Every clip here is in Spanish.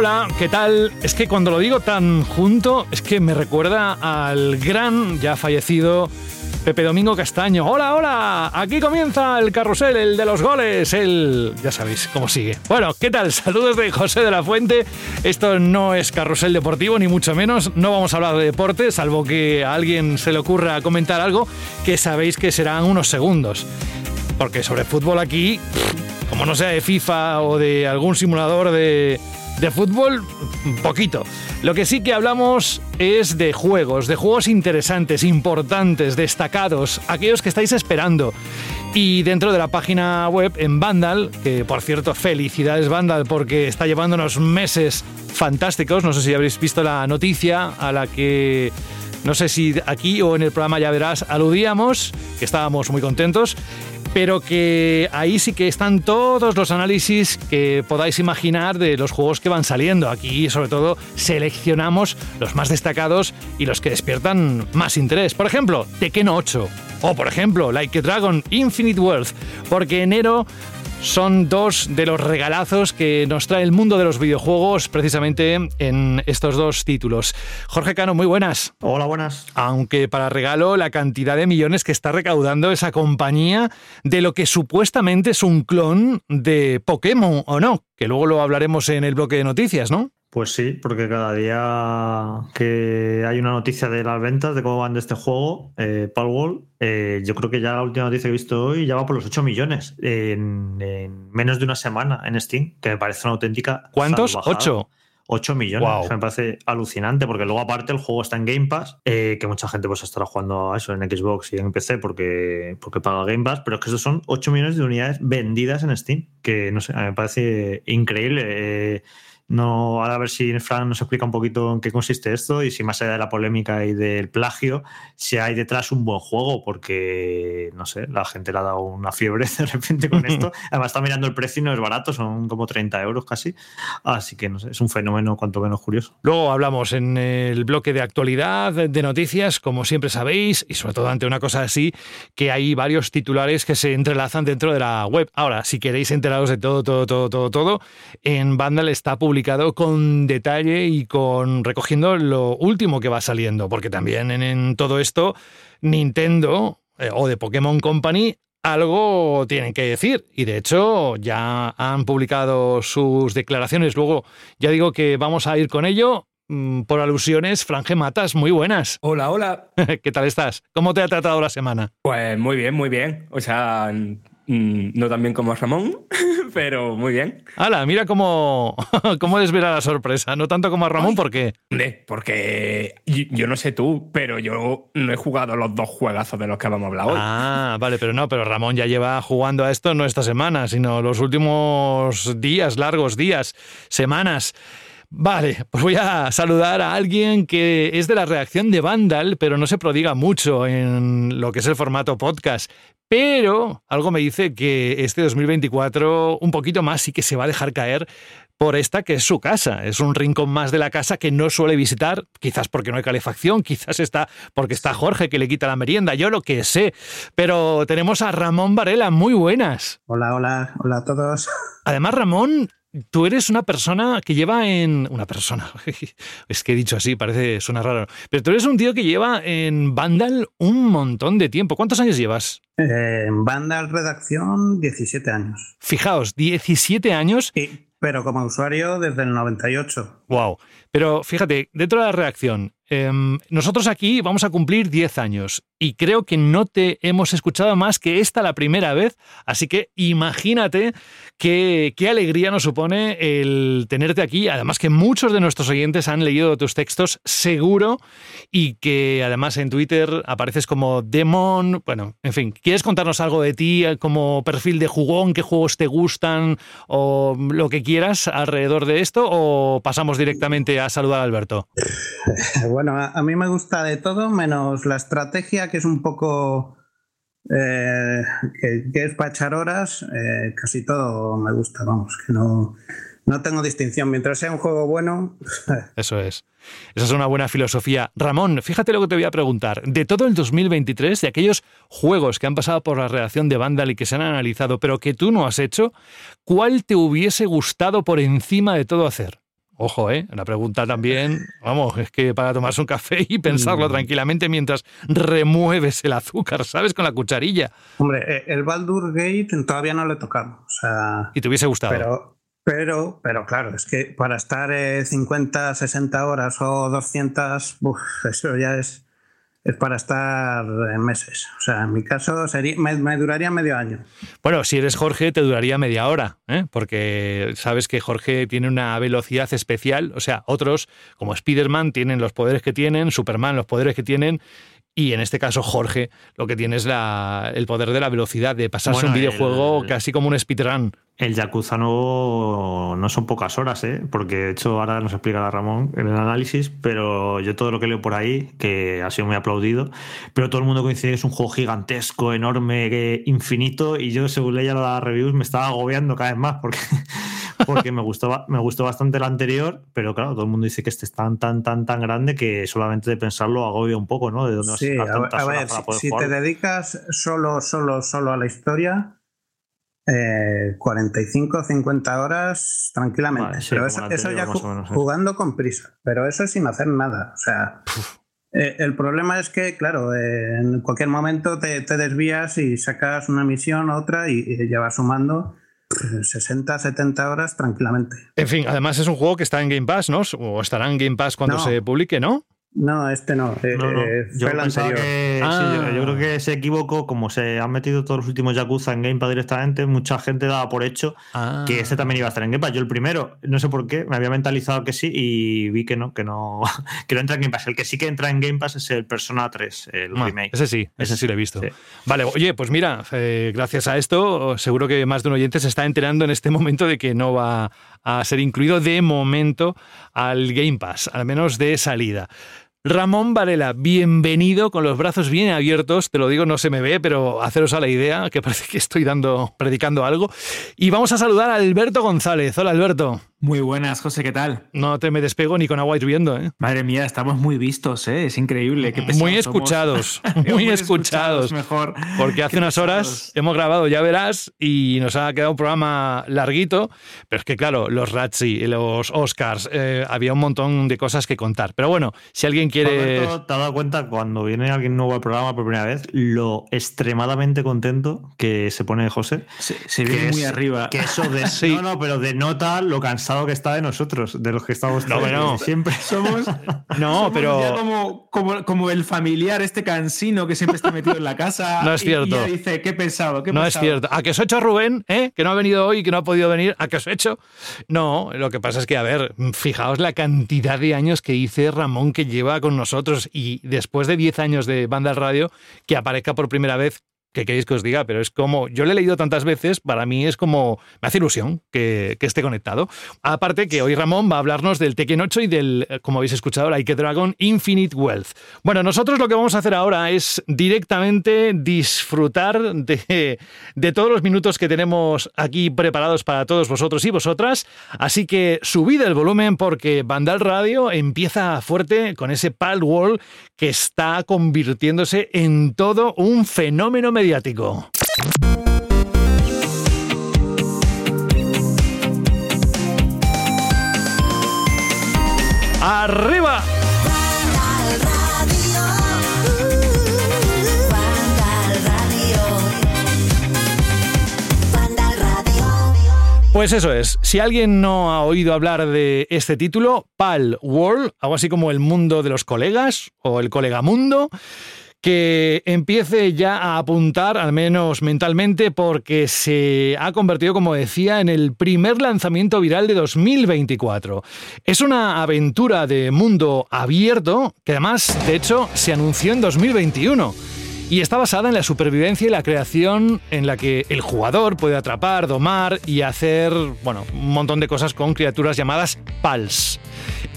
Hola, ¿qué tal? Es que cuando lo digo tan junto, es que me recuerda al gran, ya fallecido, Pepe Domingo Castaño. Hola, hola, aquí comienza el carrusel, el de los goles, el... ya sabéis cómo sigue. Bueno, ¿qué tal? Saludos de José de la Fuente. Esto no es carrusel deportivo, ni mucho menos. No vamos a hablar de deporte, salvo que a alguien se le ocurra comentar algo que sabéis que serán unos segundos. Porque sobre fútbol aquí, como no sea de FIFA o de algún simulador de de fútbol, poquito. Lo que sí que hablamos es de juegos, de juegos interesantes, importantes, destacados, aquellos que estáis esperando. Y dentro de la página web en Vandal, que por cierto, felicidades Vandal porque está llevando unos meses fantásticos. No sé si habréis visto la noticia a la que no sé si aquí o en el programa ya verás aludíamos, que estábamos muy contentos pero que ahí sí que están todos los análisis que podáis imaginar de los juegos que van saliendo. Aquí sobre todo seleccionamos los más destacados y los que despiertan más interés. Por ejemplo, Tekken 8 o por ejemplo Like a Dragon Infinite World, porque enero son dos de los regalazos que nos trae el mundo de los videojuegos precisamente en estos dos títulos. Jorge Cano, muy buenas. Hola, buenas. Aunque para regalo la cantidad de millones que está recaudando esa compañía de lo que supuestamente es un clon de Pokémon o no, que luego lo hablaremos en el bloque de noticias, ¿no? Pues sí, porque cada día que hay una noticia de las ventas, de cómo van de este juego, eh, Palworld, eh, yo creo que ya la última noticia que he visto hoy ya va por los 8 millones en, menos de una semana en Steam, que me parece una auténtica. ¿Cuántos? 8. 8 millones. me parece alucinante porque luego aparte el juego está en Game Pass, eh, que mucha gente pues estará jugando a eso en Xbox y en PC porque, porque paga Game Pass, pero es que esos son 8 millones de unidades vendidas en Steam, que no sé, me parece increíble. No, ahora a ver si Fran nos explica un poquito en qué consiste esto y si más allá de la polémica y del plagio, si hay detrás un buen juego, porque no sé, la gente le ha dado una fiebre de repente con esto. Además, está mirando el precio y no es barato, son como 30 euros casi. Así que no sé, es un fenómeno cuanto menos curioso. Luego hablamos en el bloque de actualidad, de noticias, como siempre sabéis, y sobre todo ante una cosa así, que hay varios titulares que se entrelazan dentro de la web. Ahora, si queréis enteraros de todo, todo, todo, todo, todo, en Vandal está publicado con detalle y con recogiendo lo último que va saliendo, porque también en, todo esto Nintendo eh, o de Pokémon Company algo tienen que decir y de hecho ya han publicado sus declaraciones. Luego ya digo que vamos a ir con ello. Mm, por alusiones, Franje Matas, muy buenas. Hola, hola. ¿Qué tal estás? ¿Cómo te ha tratado la semana? Pues muy bien, muy bien. O sea, Mm, no tan bien como a Ramón, pero muy bien. ¡Hala! Mira cómo, cómo desvela la sorpresa. No tanto como a Ramón, ¿por qué? Porque yo no sé tú, pero yo no he jugado los dos juegazos de los que vamos a hablar hoy. Ah, vale, pero no, pero Ramón ya lleva jugando a esto no esta semana, sino los últimos días, largos días, semanas. Vale, pues voy a saludar a alguien que es de la reacción de Vandal, pero no se prodiga mucho en lo que es el formato podcast. Pero algo me dice que este 2024 un poquito más sí que se va a dejar caer por esta que es su casa. Es un rincón más de la casa que no suele visitar, quizás porque no hay calefacción, quizás está porque está Jorge que le quita la merienda, yo lo que sé. Pero tenemos a Ramón Varela, muy buenas. Hola, hola, hola a todos. Además, Ramón Tú eres una persona que lleva en. Una persona. Es que he dicho así, parece. suena raro. Pero tú eres un tío que lleva en Vandal un montón de tiempo. ¿Cuántos años llevas? en Vandal Redacción, 17 años. Fijaos, 17 años. Sí, pero como usuario desde el 98. Wow. Pero fíjate, dentro de la redacción, em, nosotros aquí vamos a cumplir 10 años y creo que no te hemos escuchado más que esta la primera vez, así que imagínate qué, qué alegría nos supone el tenerte aquí, además que muchos de nuestros oyentes han leído tus textos seguro y que además en Twitter apareces como Demon, bueno, en fin, ¿quieres contarnos algo de ti como perfil de jugón, qué juegos te gustan o lo que quieras alrededor de esto o pasamos directamente a saludar a Alberto? Bueno, a mí me gusta de todo menos la estrategia que es un poco... Eh, que, es para echar horas, eh, casi todo me gusta, vamos, que no, no tengo distinción. Mientras sea un juego bueno. Eso es. Esa es una buena filosofía. Ramón, fíjate lo que te voy a preguntar. De todo el 2023, de aquellos juegos que han pasado por la redacción de Vandal y que se han analizado, pero que tú no has hecho, ¿cuál te hubiese gustado por encima de todo hacer? Ojo, ¿eh? Una pregunta también, vamos, es que para tomarse un café y pensarlo mm. tranquilamente mientras remueves el azúcar, ¿sabes? Con la cucharilla. Hombre, eh, el Baldur Gate todavía no le tocamos. O sea, ¿Y te hubiese gustado? Pero, pero, pero claro, es que para estar 50, eh, 60 horas o 200, eso ya es es para estar en meses. O sea, en mi caso sería, me, duraría medio año. Bueno, si eres Jorge, te duraría media hora, ¿eh? porque sabes que Jorge tiene una velocidad especial. O sea, otros, como Spider-Man, tienen los poderes que tienen, Superman los poderes que tienen, y en este caso, Jorge lo que tiene es la, el poder de la velocidad, de pasarse un videojuego casi como un speedrun. El Yakuza no, no son pocas horas, ¿eh? porque de hecho ahora nos explicará Ramón en el análisis, pero yo todo lo que leo por ahí, que ha sido muy aplaudido, pero todo el mundo coincide que es un juego gigantesco, enorme, infinito, y yo según leía las reviews me estaba agobiando cada vez más, porque porque me gustó, me gustó bastante el anterior, pero claro, todo el mundo dice que este es tan, tan, tan, tan grande que solamente de pensarlo agobia un poco, ¿no? De dónde sí, a, a ver, si, te dedicas solo, solo, solo a la historia, 45, 50 horas tranquilamente. pero eso, ya jugando con prisa, pero eso sin hacer nada. O sea, eh, el problema es que, claro, eh, en cualquier momento te, desvías y sacas una misión, otra y, y ya vas sumando 60, 70 horas tranquilamente. En fin, además es un juego que está en Game Pass, ¿no? O estará en Game Pass cuando se publique, ¿no? No, este no. Eh, eh, yo, Que, ah. yo, creo que se equivocó, como se han metido todos los últimos Yakuza en Game Pass directamente, mucha gente daba por hecho ah. que este también iba a estar en Game Pass. Yo el primero, no sé por qué, me había mentalizado que sí y vi que no, que no, que no entra en Game Pass. El que sí que entra en Game Pass es el Persona 3, el ah, remake. Ese sí, ese sí lo he visto. Vale, oye, pues mira, eh, gracias a esto, seguro que más de un oyente se está enterando en este momento de que no va a ser incluido de momento al Game Pass, al menos de salida. Ramón Varela, bienvenido con los brazos bien abiertos, te lo digo, no se me ve, pero haceros a la idea, que parece que estoy dando, predicando algo. Y vamos a saludar a Alberto González. Hola Alberto. Muy buenas, José, ¿qué tal? No te me despego ni con agua hirviendo, ¿eh? Madre mía, estamos muy vistos, ¿eh? Es increíble. Qué muy escuchados, muy escuchados. Mejor. Porque hace unas horas hemos grabado, ya verás, y nos ha quedado un programa larguito, pero es que claro, los Razzi, los Oscars, eh, había un montón de cosas que contar. Pero bueno, si alguien quiere... ¿Te has dado cuenta cuando viene alguien nuevo al programa por primera vez, lo extremadamente contento que se pone José? Se, ve muy arriba. Que eso de... No, no, pero denota lo cansado que está de nosotros, de los que estamos no, no. siempre somos. No, pero. Como, como, el familiar, este cansino que siempre está metido en la casa. No es cierto. Y, dice, qué pesado, qué No es cierto. ¿A qué os he hecho Rubén, eh? que no ha venido hoy, que no ha podido venir? ¿A qué os he hecho? No, lo que pasa es que, a ver, fijaos la cantidad de años que dice Ramón que lleva con nosotros y después de 10 años de banda al radio, que aparezca por primera vez ¿Qué queréis que os diga? Pero es como, yo le he leído tantas veces, para mí es como, me hace ilusión que, esté conectado. Aparte que hoy Ramón va a hablarnos del Tekken 8 y del, como habéis escuchado, Like Dragon Infinite Wealth. Bueno, nosotros lo que vamos a hacer ahora es directamente disfrutar de, de todos los minutos que tenemos aquí preparados para todos vosotros y vosotras. Así que subid el volumen porque Vandal Radio empieza fuerte con ese Pal Wall que está convirtiéndose en todo un fenómeno mediático. ¡Arriba! Pues eso es. Si alguien no ha oído hablar de este título, Pal World, algo así como el mundo de los colegas o el colega mundo, que empiece ya a apuntar, al menos mentalmente, porque se ha convertido, como decía, en el primer lanzamiento viral de 2024. Es una aventura de mundo abierto que además, de hecho, se anunció en 2021 y está basada en la supervivencia y la creación en la que el jugador puede atrapar, domar y hacer, bueno, un montón de cosas con criaturas llamadas PALs.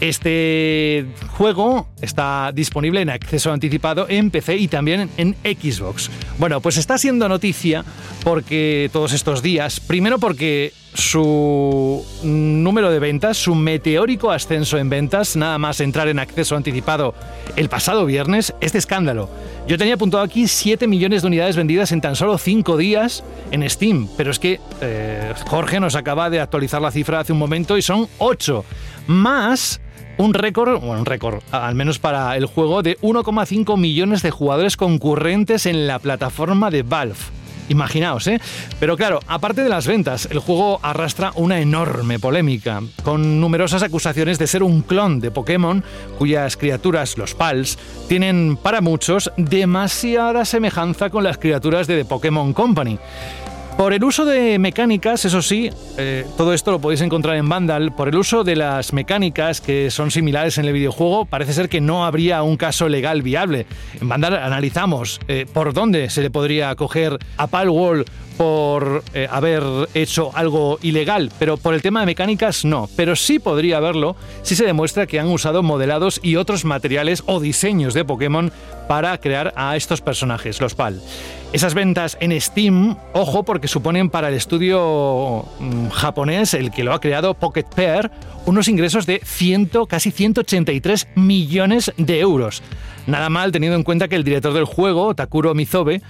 Este juego está disponible en acceso anticipado en PC y también en Xbox. Bueno, pues está siendo noticia porque todos estos días, primero porque su número de ventas, su meteórico ascenso en ventas, nada más entrar en acceso anticipado el pasado viernes, es de escándalo. Yo tenía apuntado aquí 7 millones de unidades vendidas en tan solo 5 días en Steam, pero es que eh, Jorge nos acaba de actualizar la cifra hace un momento y son 8, más un récord, bueno, un récord, al menos para el juego, de 1,5 millones de jugadores concurrentes en la plataforma de Valve. Imaginaos, ¿eh? Pero claro, aparte de las ventas, el juego arrastra una enorme polémica, con numerosas acusaciones de ser un clon de Pokémon, cuyas criaturas, los Pals, tienen para muchos demasiada semejanza con las criaturas de The Pokémon Company. Por el uso de mecánicas, eso sí, eh, todo esto lo podéis encontrar en Vandal, por el uso de las mecánicas que son similares en el videojuego, parece ser que no habría un caso legal viable. En Vandal analizamos eh, por dónde se le podría coger a Palwall por eh, haber hecho algo ilegal, pero por el tema de mecánicas no. Pero sí podría haberlo si se demuestra que han usado modelados y otros materiales o diseños de Pokémon para crear a estos personajes, los PAL. Esas ventas en Steam, ojo, porque suponen para el estudio mm, japonés, el que lo ha creado, Pocket Pair, unos ingresos de 100, casi 183 millones de euros. Nada mal teniendo en cuenta que el director del juego, Takuro Mizobe,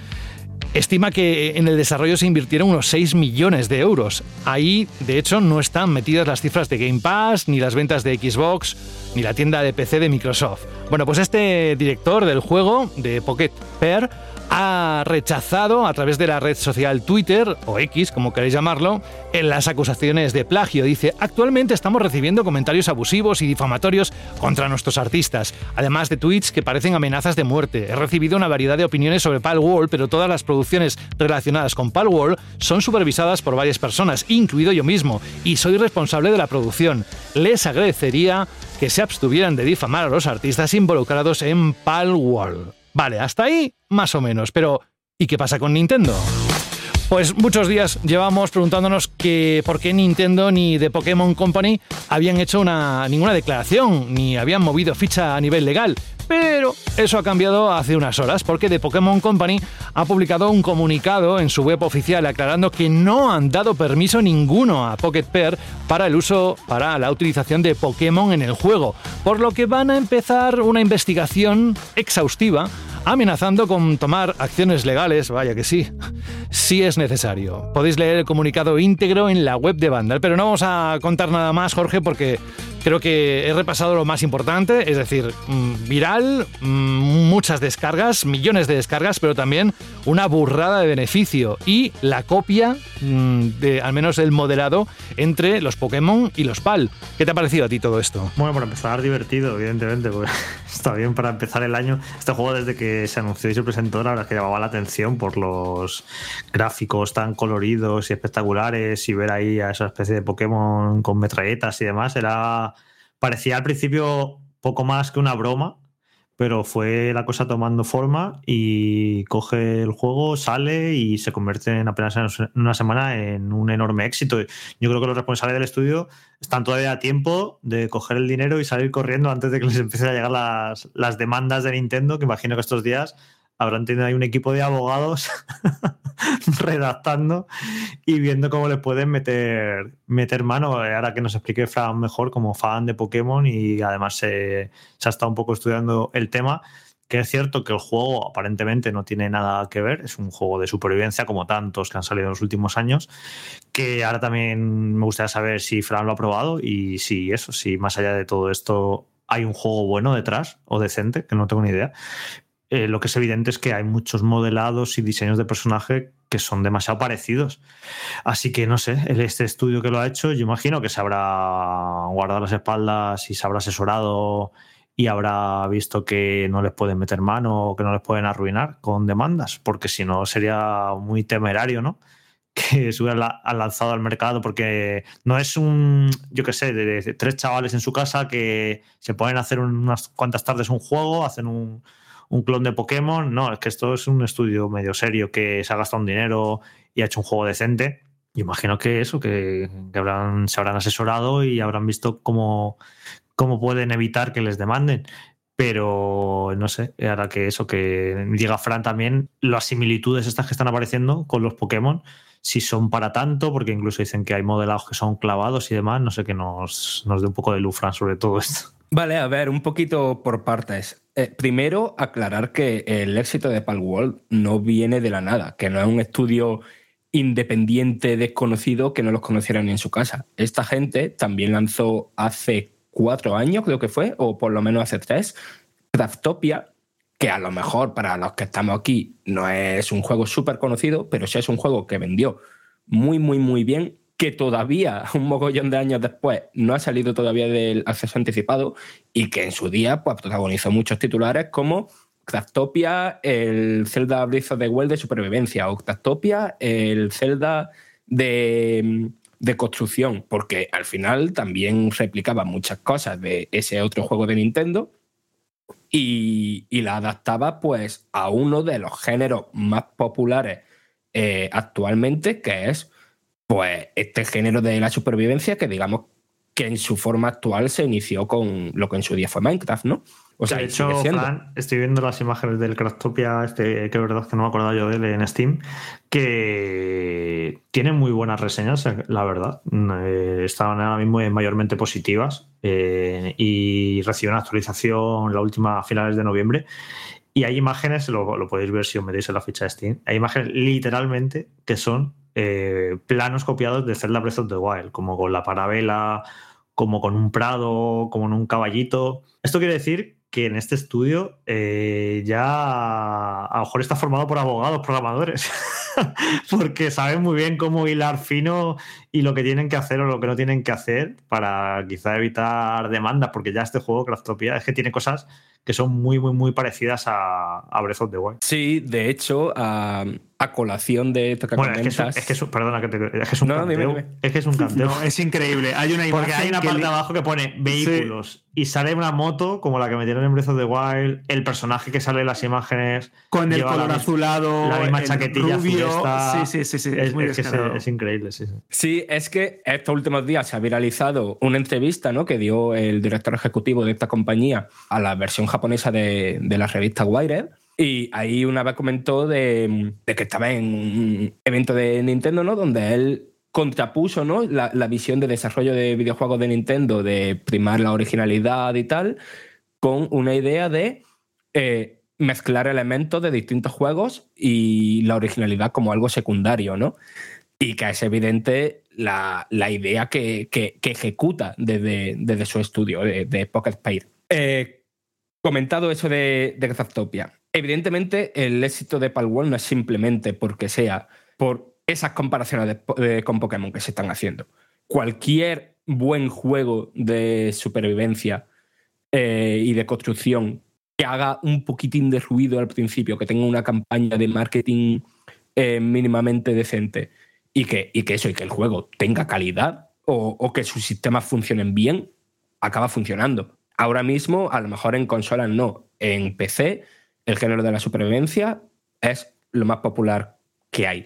estima que en el desarrollo se invirtieron unos 6 millones de euros. Ahí, de hecho, no están metidas las cifras de Game Pass, ni las ventas de Xbox, ni la tienda de PC de Microsoft. Bueno, pues este director del juego, de Pocket Pair, ha rechazado a través de la red social Twitter, o X, como queréis llamarlo, en las acusaciones de plagio. Dice, actualmente estamos recibiendo comentarios abusivos y difamatorios contra nuestros artistas, además de tweets que parecen amenazas de muerte. He recibido una variedad de opiniones sobre Palworld, pero todas las producciones relacionadas con Palworld son supervisadas por varias personas, incluido yo mismo, y soy responsable de la producción. Les agradecería que se abstuvieran de difamar a los artistas involucrados en Palworld. Vale, hasta ahí más o menos, pero ¿y qué pasa con Nintendo? Pues muchos días llevamos preguntándonos que por qué Nintendo ni The Pokémon Company habían hecho una, ninguna declaración, ni habían movido ficha a nivel legal. Pero eso ha cambiado hace unas horas porque The Pokémon Company ha publicado un comunicado en su web oficial aclarando que no han dado permiso ninguno a Pocket Pair para el uso, para la utilización de Pokémon en el juego, por lo que van a empezar una investigación exhaustiva amenazando con tomar acciones legales, vaya que sí, si es necesario. Podéis leer el comunicado íntegro en la web de Vandal, pero no vamos a contar nada más, Jorge, porque Creo que he repasado lo más importante, es decir, mm, viral, mm, muchas descargas, millones de descargas, pero también una burrada de beneficio y la copia mm, de al menos el modelado entre los Pokémon y los PAL. ¿Qué te ha parecido a ti todo esto? Bueno, por empezar, divertido, evidentemente, porque está bien para empezar el año. Este juego, desde que se anunció y se presentó, la verdad es que llamaba la atención por los gráficos tan coloridos y espectaculares y ver ahí a esa especie de Pokémon con metralletas y demás. Era parecía al principio poco más que una broma, pero fue la cosa tomando forma y coge el juego, sale y se convierte en apenas en una semana en un enorme éxito. Yo creo que los responsables del estudio están todavía a tiempo de coger el dinero y salir corriendo antes de que les empiecen a llegar las, las demandas de Nintendo, que imagino que estos días habrán tenido ahí un equipo de abogados redactando y viendo cómo le pueden meter, meter mano. Eh, ahora que nos explique Fran mejor como fan de Pokémon y además se, se ha estado un poco estudiando el tema que es cierto que el juego aparentemente no tiene nada que ver, es un juego de supervivencia como tantos que han salido en los últimos años, que ahora también me gustaría saber si Fran lo ha probado y si eso, si más allá de todo esto hay un juego bueno detrás o decente, que no tengo ni idea, eh, lo que es evidente es que hay muchos modelados y diseños de personaje que son demasiado parecidos. Así que no sé, este estudio que lo ha hecho, yo imagino que se habrá guardado las espaldas y se habrá asesorado y habrá visto que no les pueden meter mano o que no les pueden arruinar con demandas, porque si no sería muy temerario, ¿no? Que se hubiera lanzado al mercado, porque no es un, yo qué sé, de, tres chavales en su casa que se pueden hacer unas cuantas tardes un juego, hacen un, un clon de Pokémon. No, es que esto es un estudio medio serio que se ha gastado un dinero y ha hecho un juego decente. Y imagino que eso, que, habrán, se habrán asesorado y habrán visto cómo, cómo pueden evitar que les demanden. Pero no sé, ahora que eso, que diga Fran también, las similitudes estas que están apareciendo con los Pokémon si son para tanto, porque incluso dicen que hay modelados que son clavados y demás. No sé que nos, nos dé un poco de luz, Fran, sobre todo esto. Vale, a ver, un poquito por partes. Eh, primero, aclarar que el éxito de Palworld no viene de la nada, que no es un estudio independiente desconocido que no los conocieran en su casa. Esta gente también lanzó hace cuatro años, creo que fue, o por lo menos hace tres, Craftopia, que a lo mejor para los que estamos aquí no es un juego súper conocido, pero sí es un juego que vendió muy, muy, muy bien, que todavía, un mogollón de años después, no ha salido todavía del acceso anticipado y que en su día pues, protagonizó muchos titulares como Craftopia, el Zelda Breath of the Wild de supervivencia, o Craftopia, el Zelda de de construcción, porque al final también replicaba muchas cosas de ese otro juego de Nintendo y, la adaptaba pues a uno de los géneros más populares eh, actualmente, que es pues este género de la supervivencia que digamos que en su forma actual se inició con lo que en su día fue Minecraft, ¿no? O sea, de hecho, estoy viendo las imágenes del Craftopia, este, que es verdad que no me acordaba yo de él en Steam, que tiene muy buenas reseñas, la verdad. Eh, estaban ahora mismo mayormente positivas eh, y recibió una actualización la última a finales de noviembre. Y hay imágenes, lo, podéis ver si os metéis en la ficha de Steam, hay imágenes literalmente que son eh, planos copiados de Zelda Breath of the Wild, como con la parabela, como con un prado, como en un caballito. Esto quiere decir que en este estudio eh, ya a lo mejor está formado por abogados, programadores, porque saben muy bien cómo hilar fino y lo que tienen que hacer o lo que no tienen que hacer para quizá evitar demandas, porque ya este juego, Craftopia, es que tiene cosas que son muy, muy, muy parecidas a, a Breath of the Wild. Sí, de hecho, a, colación de esto que bueno, es que, es, que perdona, que te, es que es un canteo. Es que es un canteo. es increíble. Hay una Porque hay una parte de abajo que pone vehículos y sale una moto como la que metieron en Breath of the Wild, el personaje que sale en las imágenes. Con el color azulado, la misma chaquetilla rubio. Sí, sí, sí, Es, muy es, increíble, sí, sí. Es que estos últimos días se ha viralizado una entrevista ¿no? que dio el director ejecutivo de esta compañía a la versión japonesa de, de la revista Wired y ahí una vez comentó de, que estaba en un evento de Nintendo, ¿no? Donde él contrapuso ¿no? la, visión de desarrollo de videojuegos de Nintendo, de primar la originalidad y tal, con una idea de eh, mezclar elementos de distintos juegos y la originalidad como algo secundario, ¿no? Y que es evidente la, idea que, ejecuta desde, desde, su estudio de, Pocket Pair. Eh, comentado eso de, de Evidentemente, el éxito de Palworld no es simplemente porque sea por esas comparaciones con Pokémon que se están haciendo. Cualquier buen juego de supervivencia eh, y de construcción que haga un poquitín de ruido al principio, que tenga una campaña de marketing eh, mínimamente decente y que, y que eso, y que el juego tenga calidad o, que sus sistemas funcionen bien, acaba funcionando. Ahora mismo, a lo mejor en consolas no, en PC el género de la supervivencia es lo más popular que hay.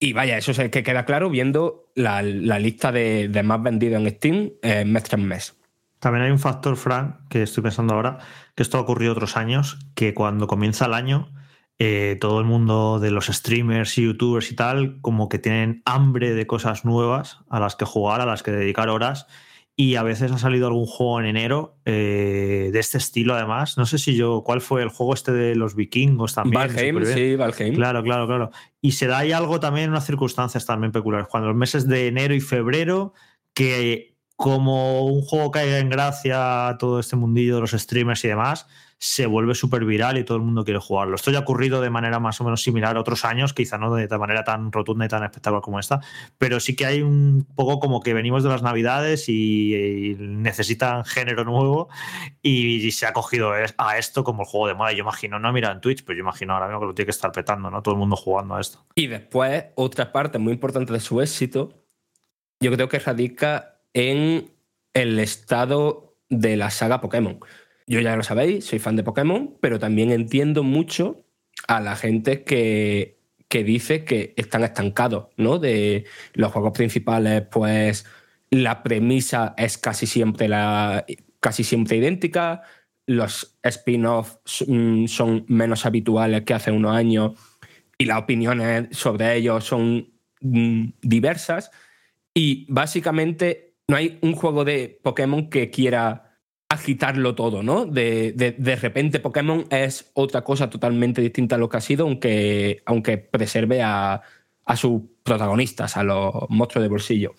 Y vaya, eso es que queda claro viendo la, lista de, más vendidos en Steam eh, mes tras mes. También hay un factor, Frank, que estoy pensando ahora, que esto ha ocurrido otros años, que cuando comienza el año, eh, todo el mundo de los streamers y youtubers y tal, como que tienen hambre de cosas nuevas a las que jugar, a las que dedicar horas y a veces ha salido algún juego en enero eh, de este estilo, además. No sé si yo, ¿cuál fue el juego este de los vikingos también? Valheim, sí, Valheim. Claro, claro, claro. Y se da ahí algo también, unas circunstancias también peculiares. Cuando los meses de enero y febrero, que como un juego caiga en gracia todo este mundillo de los streamers y demás, se vuelve súper viral y todo el mundo quiere jugarlo. Esto ya ha ocurrido de manera más o menos similar a otros años, quizá no de manera tan rotunda y tan espectacular como esta, pero sí que hay un poco como que venimos de las navidades y, necesitan género nuevo y, se ha cogido a esto como el juego de moda. Yo imagino, no mira en Twitch, pero yo imagino ahora mismo que lo tiene que estar petando, ¿no? Todo el mundo jugando a esto. Y después, otra parte muy importante de su éxito, yo creo que radica en el estado de la saga Pokémon. Yo ya lo sabéis, soy fan de Pokémon, pero también entiendo mucho a la gente que, que dice que están estancados, ¿no? De los juegos principales, pues la premisa es casi siempre, la, casi siempre idéntica, los spin-offs mm, son menos habituales que hace unos años y las opiniones sobre ellos son mm, diversas y básicamente no hay un juego de Pokémon que quiera agitarlo todo, ¿no? De, de, repente Pokémon es otra cosa totalmente distinta a lo que ha sido, aunque, aunque preserve a, a sus protagonistas, a los monstruos de bolsillo.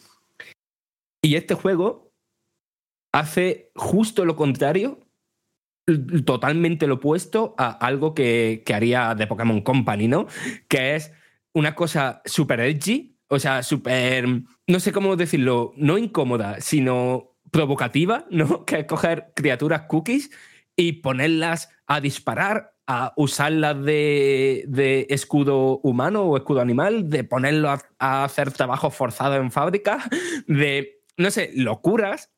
Y este juego hace justo lo contrario, totalmente lo opuesto a algo que, que haría de Pokémon Company, ¿no? Que es una cosa súper edgy, o sea, súper, no sé cómo decirlo, no incómoda, sino provocativa, ¿no? Que es coger criaturas cookies y ponerlas a disparar, a usarlas de, escudo humano o escudo animal, de ponerlo a, hacer trabajo forzado en fábrica, de, no sé, locuras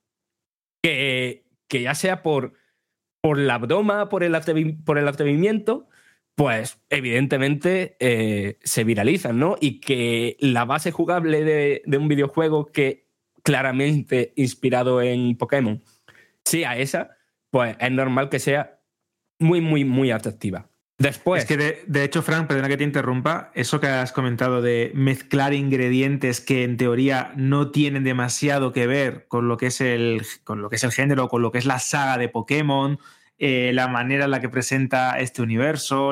que, que ya sea por, por la broma, por el, por el atrevimiento, pues evidentemente eh, se viralizan, ¿no? Y que la base jugable de, de un videojuego que claramente inspirado en Pokémon sea esa, pues es normal que sea muy, muy, muy atractiva. Después. Es que de, hecho, Frank, perdona que te interrumpa, eso que has comentado de mezclar ingredientes que en teoría no tienen demasiado que ver con lo que es el, con lo que es el género, con lo que es la saga de Pokémon, eh, la manera en la que presenta este universo,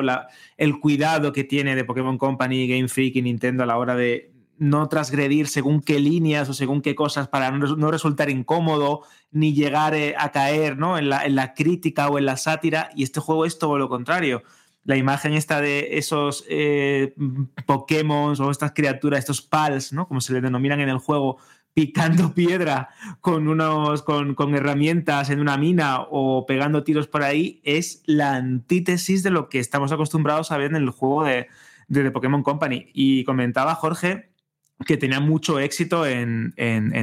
el cuidado que tiene de Pokémon Company, Game Freak y Nintendo a la hora de, no transgredir según qué líneas o según qué cosas para no, resultar incómodo ni llegar eh, a caer ¿no? en, la, crítica o en la sátira. Y este juego es todo lo contrario. La imagen esta de esos eh, Pokémon o estas criaturas, estos pals, ¿no? como se les denominan en el juego, picando piedra con, unos, con, herramientas en una mina o pegando tiros por ahí, es la antítesis de lo que estamos acostumbrados a ver en el juego de, de Pokémon Company. Y comentaba Jorge que tenía mucho éxito en,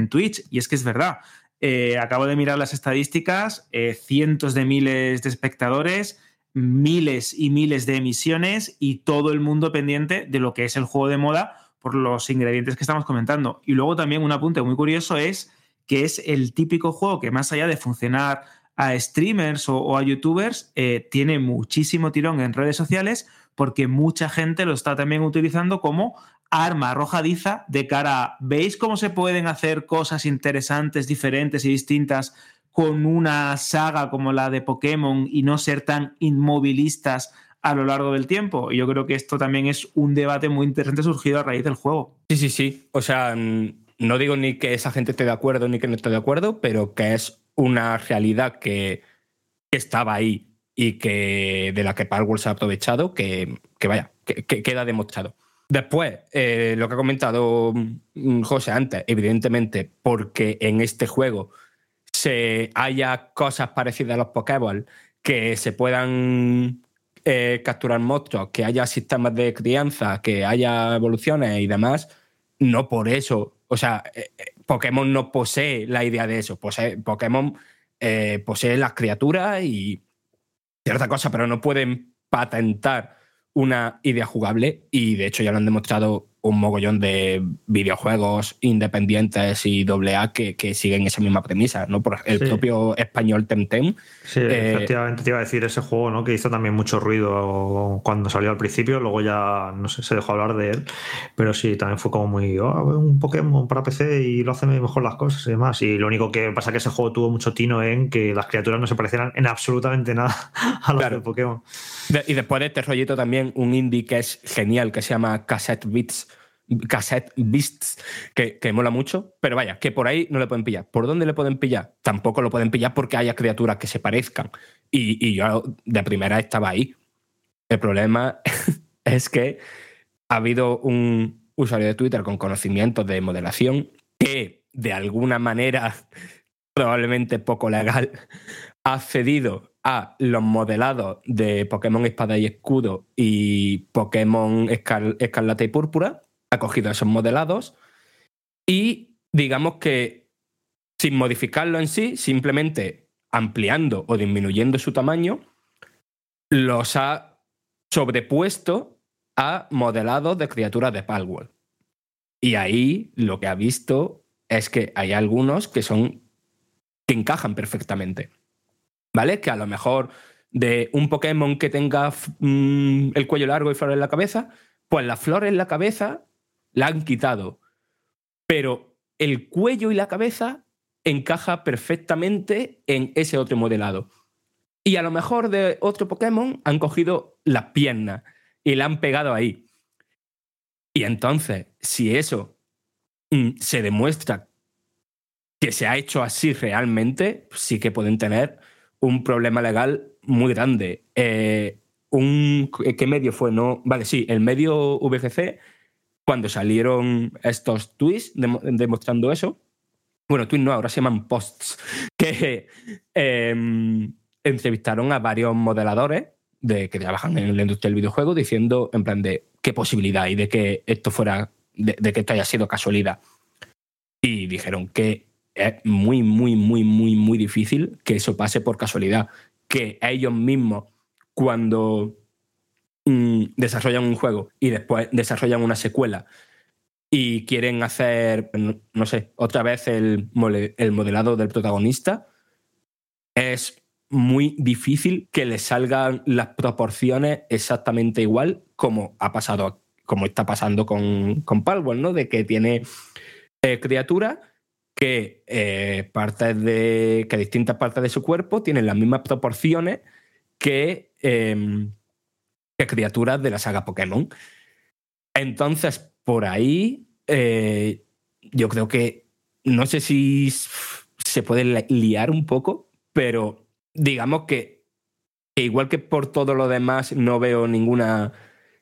Twitch. Y es que es verdad. Eh, acabo de mirar las estadísticas, eh, cientos de miles de espectadores, miles y miles de emisiones y todo el mundo pendiente de lo que es el juego de moda por los ingredientes que estamos comentando. Y luego también un apunte muy curioso es que es el típico juego que más allá de funcionar a streamers o, a youtubers, eh, tiene muchísimo tirón en redes sociales porque mucha gente lo está también utilizando como arma arrojadiza de cara ¿veis cómo se pueden hacer cosas interesantes, diferentes y distintas con una saga como la de Pokémon y no ser tan inmovilistas a lo largo del tiempo? Y yo creo que esto también es un debate muy interesante surgido a raíz del juego. Sí, sí, sí. O sea, no digo ni que esa gente esté de acuerdo ni que no esté de acuerdo, pero que es una realidad que, estaba ahí y que de la que Power se ha aprovechado, que, vaya, que queda demostrado. Después, eh, lo que ha comentado mm, José antes, evidentemente, porque en este juego se haya cosas parecidas a los Pokéball, que se puedan eh, capturar monstruos, que haya sistemas de crianza, que haya evoluciones y demás, no por eso. O sea, eh, Pokémon no posee la idea de eso. Pokémon posee las criaturas y cierta cosa, pero no pueden patentar una idea jugable y de hecho ya lo han demostrado un mogollón de videojuegos independientes y AA que, que siguen esa misma premisa, ¿no? Por el propio español Temtem. Sí, eh, efectivamente te iba a decir ese juego, ¿no? Que hizo también mucho ruido cuando salió al principio, luego ya, no sé, se dejó hablar de él, pero sí, también fue como muy, oh, un Pokémon para PC y lo hace mejor las cosas y demás. Y lo único que pasa es que ese juego tuvo mucho tino en que las criaturas no se parecieran en absolutamente nada a los de Pokémon. y después de este rollito también un indie que es genial, que se llama Cassette Beats cassette beasts que, que, mola mucho, pero vaya, que por ahí no le pueden pillar. ¿Por dónde le pueden pillar? Tampoco lo pueden pillar porque haya criaturas que se parezcan. Y, y yo de primera estaba ahí. El problema es que ha habido un usuario de Twitter con conocimientos de modelación que de alguna manera, probablemente poco legal, ha cedido a los modelados de Pokémon Espada y Escudo y Pokémon Escarlata y Púrpura ha cogido esos modelados y digamos que sin modificarlo en sí, simplemente ampliando o disminuyendo su tamaño, los ha sobrepuesto a modelados de criaturas de Palworld. Y ahí lo que ha visto es que hay algunos que son que encajan perfectamente. ¿Vale? Que a lo mejor de un Pokémon que tenga mm, el cuello largo y flor en la cabeza, pues la flor en la cabeza la han quitado, pero el cuello y la cabeza encaja perfectamente en ese otro modelado. Y a lo mejor de otro Pokémon han cogido las piernas y la han pegado ahí. Y entonces, si eso mm, se demuestra que se ha hecho así realmente, sí que pueden tener un problema legal muy grande. Eh, un, ¿Qué medio fue? No, vale, sí, el medio VGC, cuando salieron estos tweets demostrando eso, bueno, tweets no, ahora se llaman posts, que em, entrevistaron a varios modeladores de, que trabajan en la industria del videojuego diciendo en plan de qué posibilidad y de que esto fuera, de, que esto haya sido casualidad. Y dijeron que es muy, muy, muy, muy, muy difícil que eso pase por casualidad. Que ellos mismos, cuando mm, desarrollan un juego y después desarrollan una secuela y quieren hacer, no sé, otra vez el, el modelado del protagonista, es muy difícil que le salgan las proporciones exactamente igual como ha pasado, como está pasando con, con Palworld, ¿no? De que tiene eh, criaturas que eh, partes de. que distintas partes de su cuerpo tienen las mismas proporciones que, em, criaturas de la saga Pokémon. Entonces, por ahí. Eh, yo creo que. No sé si se puede liar un poco, pero digamos que, igual que por todo lo demás no veo ninguna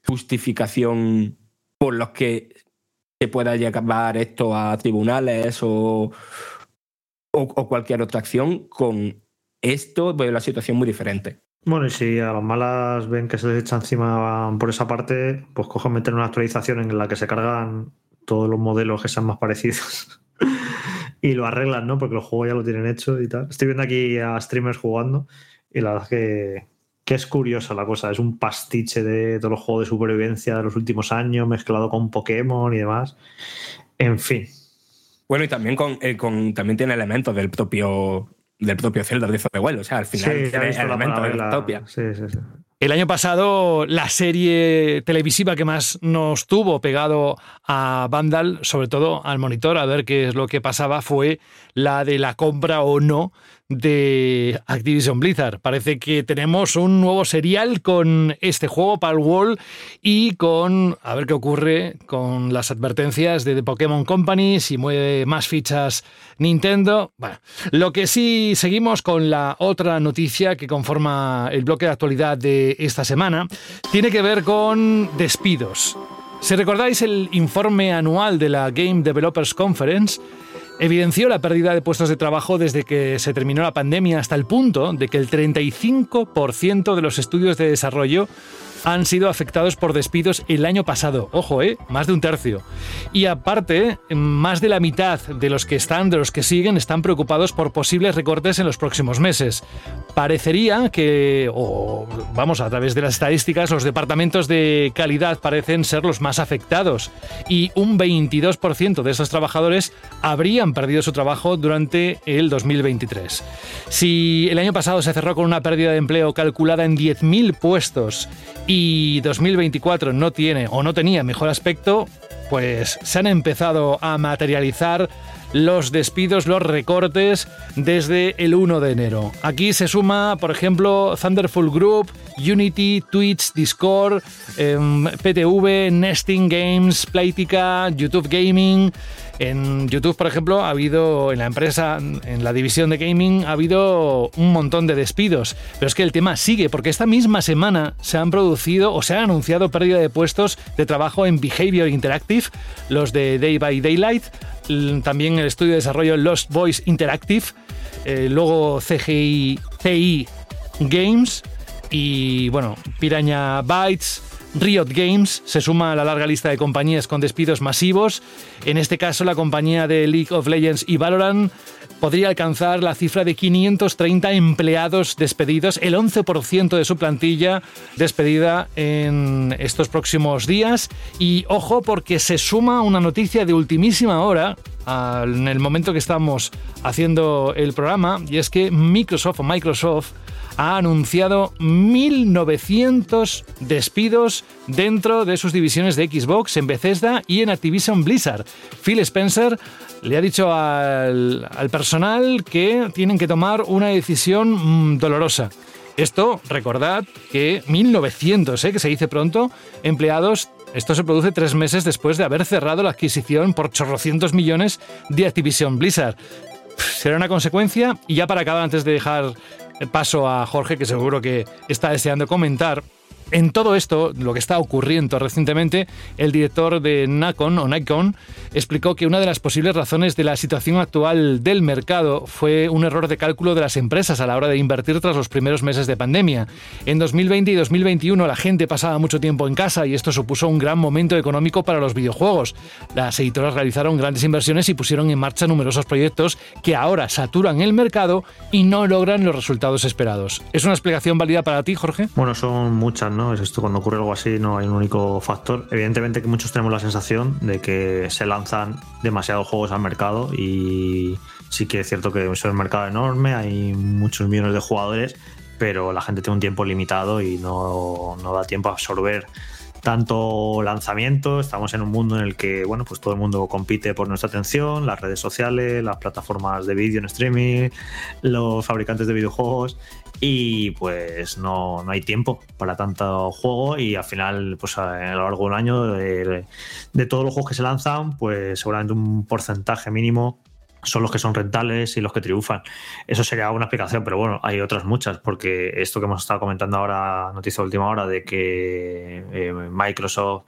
justificación por los que se pueda llevar esto a tribunales o, o, cualquier otra acción, con esto veo la situación muy diferente. Bueno, y si a las malas ven que se les echa encima por esa parte, pues cogen meter una actualización en la que se cargan todos los modelos que sean más parecidos y lo arreglan, ¿no? Porque los juegos ya lo tienen hecho y tal. Estoy viendo aquí a streamers jugando y la verdad que, que es curiosa la cosa. Es un pastiche de todos los juegos de supervivencia de los últimos años mezclado con Pokémon y demás. En fin. Bueno, y también con, eh, con también tiene elementos del propio del propio Zelda de Wild. O sea, al final tiene elementos de la Sí, sí, sí. El año pasado, la serie televisiva que más nos tuvo pegado a Vandal, sobre todo al monitor, a ver qué es lo que pasaba, fue la de la compra o no de Activision Blizzard. Parece que tenemos un nuevo serial con este juego, Wall y con, a ver qué ocurre con las advertencias de The Pokémon Company, si mueve más fichas Nintendo. Bueno, lo que sí seguimos con la otra noticia que conforma el bloque de actualidad de esta semana, tiene que ver con despidos. Si recordáis el informe anual de la Game Developers Conference, evidenció la pérdida de puestos de trabajo desde que se terminó la pandemia hasta el punto de que el 35% de los estudios de desarrollo han sido afectados por despidos el año pasado. Ojo, ¿eh? Más de un tercio. Y aparte, más de la mitad de los que están, de los que siguen, están preocupados por posibles recortes en los próximos meses. Parecería que, o vamos, a través de las estadísticas, los departamentos de calidad parecen ser los más afectados. Y un 22% de esos trabajadores habrían perdido su trabajo durante el 2023. Si el año pasado se cerró con una pérdida de empleo calculada en 10.000 puestos y 2024 no tiene o no tenía mejor aspecto, pues se han empezado a materializar los despidos, los recortes desde el 1 de enero. Aquí se suma, por ejemplo, Thunderful Group, Unity, Twitch, Discord, em, PTV, Nesting Games, Playtica, YouTube Gaming. En YouTube, por ejemplo, ha habido, en la empresa, en la división de gaming, ha habido un montón de despidos. Pero es que el tema sigue, porque esta misma semana se han producido o se ha anunciado pérdida de puestos de trabajo en Behavior Interactive, los de Day by Daylight, también el estudio de desarrollo Lost Voice Interactive, eh, luego CGI, Games y, bueno, Piraña Bytes Riot Games se suma a la larga lista de compañías con despidos masivos. En este caso, la compañía de League of Legends y Valorant podría alcanzar la cifra de 530 empleados despedidos, el 11% de su plantilla despedida en estos próximos días. Y ojo porque se suma una noticia de ultimísima hora en el momento que estamos haciendo el programa, y es que Microsoft o Microsoft ha anunciado 1.900 despidos dentro de sus divisiones de Xbox en Bethesda y en Activision Blizzard. Phil Spencer le ha dicho al, personal que tienen que tomar una decisión mm, dolorosa. Esto, recordad que 1900, ¿eh? que se dice pronto, empleados esto se produce tres meses después de haber cerrado la adquisición por chorrocientos millones de Activision Blizzard. Será una consecuencia. Y ya para acabar, antes de dejar paso a Jorge, que seguro que está deseando comentar, en todo esto, lo que está ocurriendo recientemente, el director de Nacon o Nikon explicó que una de las posibles razones de la situación actual del mercado fue un error de cálculo de las empresas a la hora de invertir tras los primeros meses de pandemia. En 2020 y 2021 la gente pasaba mucho tiempo en casa y esto supuso un gran momento económico para los videojuegos. Las editoras realizaron grandes inversiones y pusieron en marcha numerosos proyectos que ahora saturan el mercado y no logran los resultados esperados. ¿Es una explicación válida para ti, Jorge? Bueno, son muchas, ¿no? Es esto, cuando ocurre algo así no hay un único factor. Evidentemente que muchos tenemos la sensación de que se lanzan demasiados juegos al mercado y sí que es cierto que es un mercado enorme, hay muchos millones de jugadores, pero la gente tiene un tiempo limitado y no, no da tiempo a absorber tanto lanzamiento, estamos en un mundo en el que, bueno, pues todo el mundo compite por nuestra atención, las redes sociales, las plataformas de vídeo en streaming, los fabricantes de videojuegos y pues no, hay tiempo para tanto juego y al final, pues a, lo largo del año, de, de todos los juegos que se lanzan, pues seguramente un porcentaje mínimo son los que son rentables y los que triunfan. Eso sería una explicación, pero bueno, hay otras muchas, porque esto que hemos estado comentando ahora, noticia de última hora, de que eh, Microsoft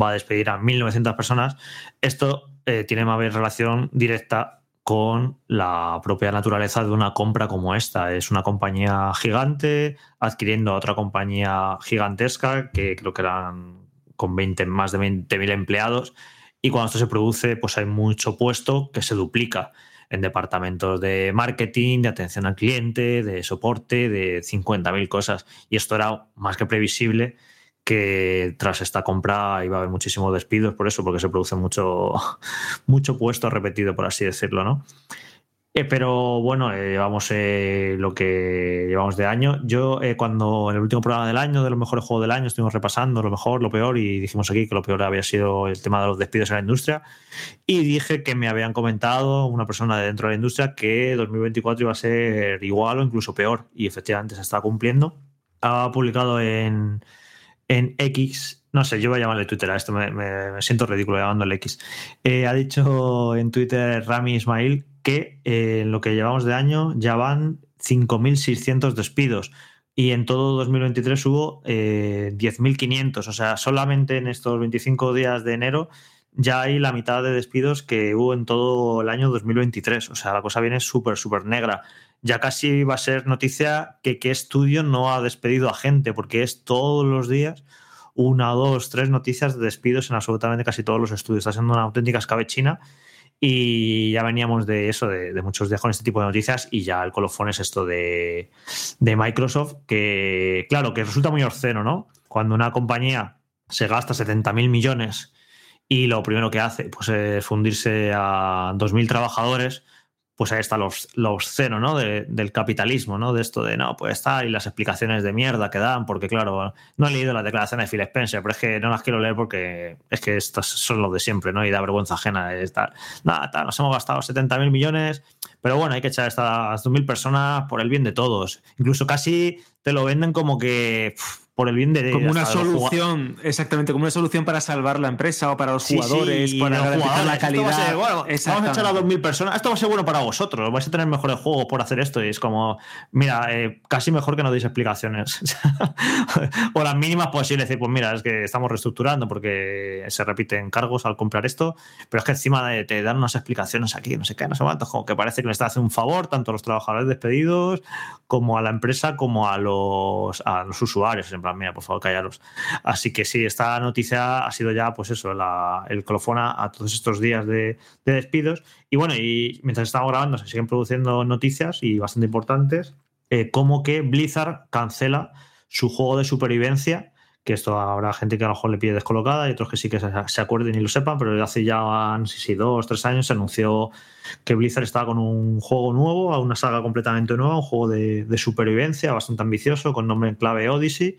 va a despedir a 1.900 personas, esto eh, tiene más bien relación directa con la propia naturaleza de una compra como esta. Es una compañía gigante adquiriendo a otra compañía gigantesca, que creo que eran con 20, más de 20.000 empleados, y cuando esto se produce, pues hay mucho puesto que se duplica en departamentos de marketing, de atención al cliente, de soporte, de 50.000 cosas. Y esto era más que previsible que tras esta compra iba a haber muchísimos despidos por eso, porque se produce mucho, mucho puesto repetido, por así decirlo, ¿no? Eh, pero bueno, eh, llevamos eh, lo que llevamos de año. Yo cuando en el último programa del año, de los mejores juegos del año, estuvimos repasando lo mejor, lo peor y dijimos aquí que lo peor había sido el tema de los despidos en la industria y dije que me habían comentado una persona de dentro de la industria que 2024 iba a ser igual o incluso peor y efectivamente se está cumpliendo. Ha publicado en, en X no sé, yo voy a llamarle Twitter a esto, me, siento ridículo llamándole X. ha dicho en Twitter Rami Ismail que eh, en lo que llevamos de año ya van 5.600 despidos y en todo 2023 hubo 10.500. Eh, o sea, solamente en estos 25 días de enero ya hay la mitad de despidos que hubo en todo el año 2023. O sea, la cosa viene súper, súper negra. Ya casi va a ser noticia que qué estudio no ha despedido a gente, porque es todos los días una, dos, tres noticias de despidos en absolutamente casi todos los estudios. Está siendo una auténtica escabechina y ya veníamos de eso, de, muchos días con este tipo de noticias, y ya el colofón es esto de, Microsoft, que claro, que resulta muy obsceno, ¿no? Cuando una compañía se gasta 70 mil millones y lo primero que hace pues, es fundirse a 2.000 trabajadores, pues ahí está lo, obsceno ¿no? del capitalismo, ¿no? De esto de no, pues estar y las explicaciones de mierda que dan, porque claro, no he leído la declaración de Phil Spencer, pero es que no las quiero leer porque es que estas son lo de siempre, ¿no? Y da vergüenza ajena estar, nada, nos hemos gastado 70 mil millones, pero bueno, hay que echar estas 2.000 personas por el bien de todos. Incluso casi te lo venden como que por el bien de como una solución exactamente como una solución para salvar la empresa o para los jugadores para garantizar la calidad. vamos a echar a 2.000 personas. Esto va a ser bueno para vosotros vais a tener mejores juegos por hacer esto y es como mira eh, casi mejor que no deis explicaciones. O las mínimas posibles decir pues mira es que estamos reestructurando porque se repiten cargos al comprar esto pero es que encima de, te dan unas explicaciones aquí no sé qué no sé cuánto como que parece que le está haciendo un favor tanto a los trabajadores despedidos como a la empresa como a los a los usuarios mira, por favor, callaros. Así que sí, esta noticia ha sido ya, pues eso, el colofón a, todos estos días de, despidos. Y bueno, y mientras estamos grabando, se siguen produciendo noticias y bastante importantes, eh, como que Blizzard cancela su juego de supervivencia que esto habrá gente que a lo mejor le pide descolocada y otros que sí que se, acuerden y lo sepan, pero hace ya, no sé si dos, tres años se anunció que Blizzard estaba con un juego nuevo, una saga completamente nueva, un juego de, supervivencia bastante ambicioso con nombre en clave Odyssey.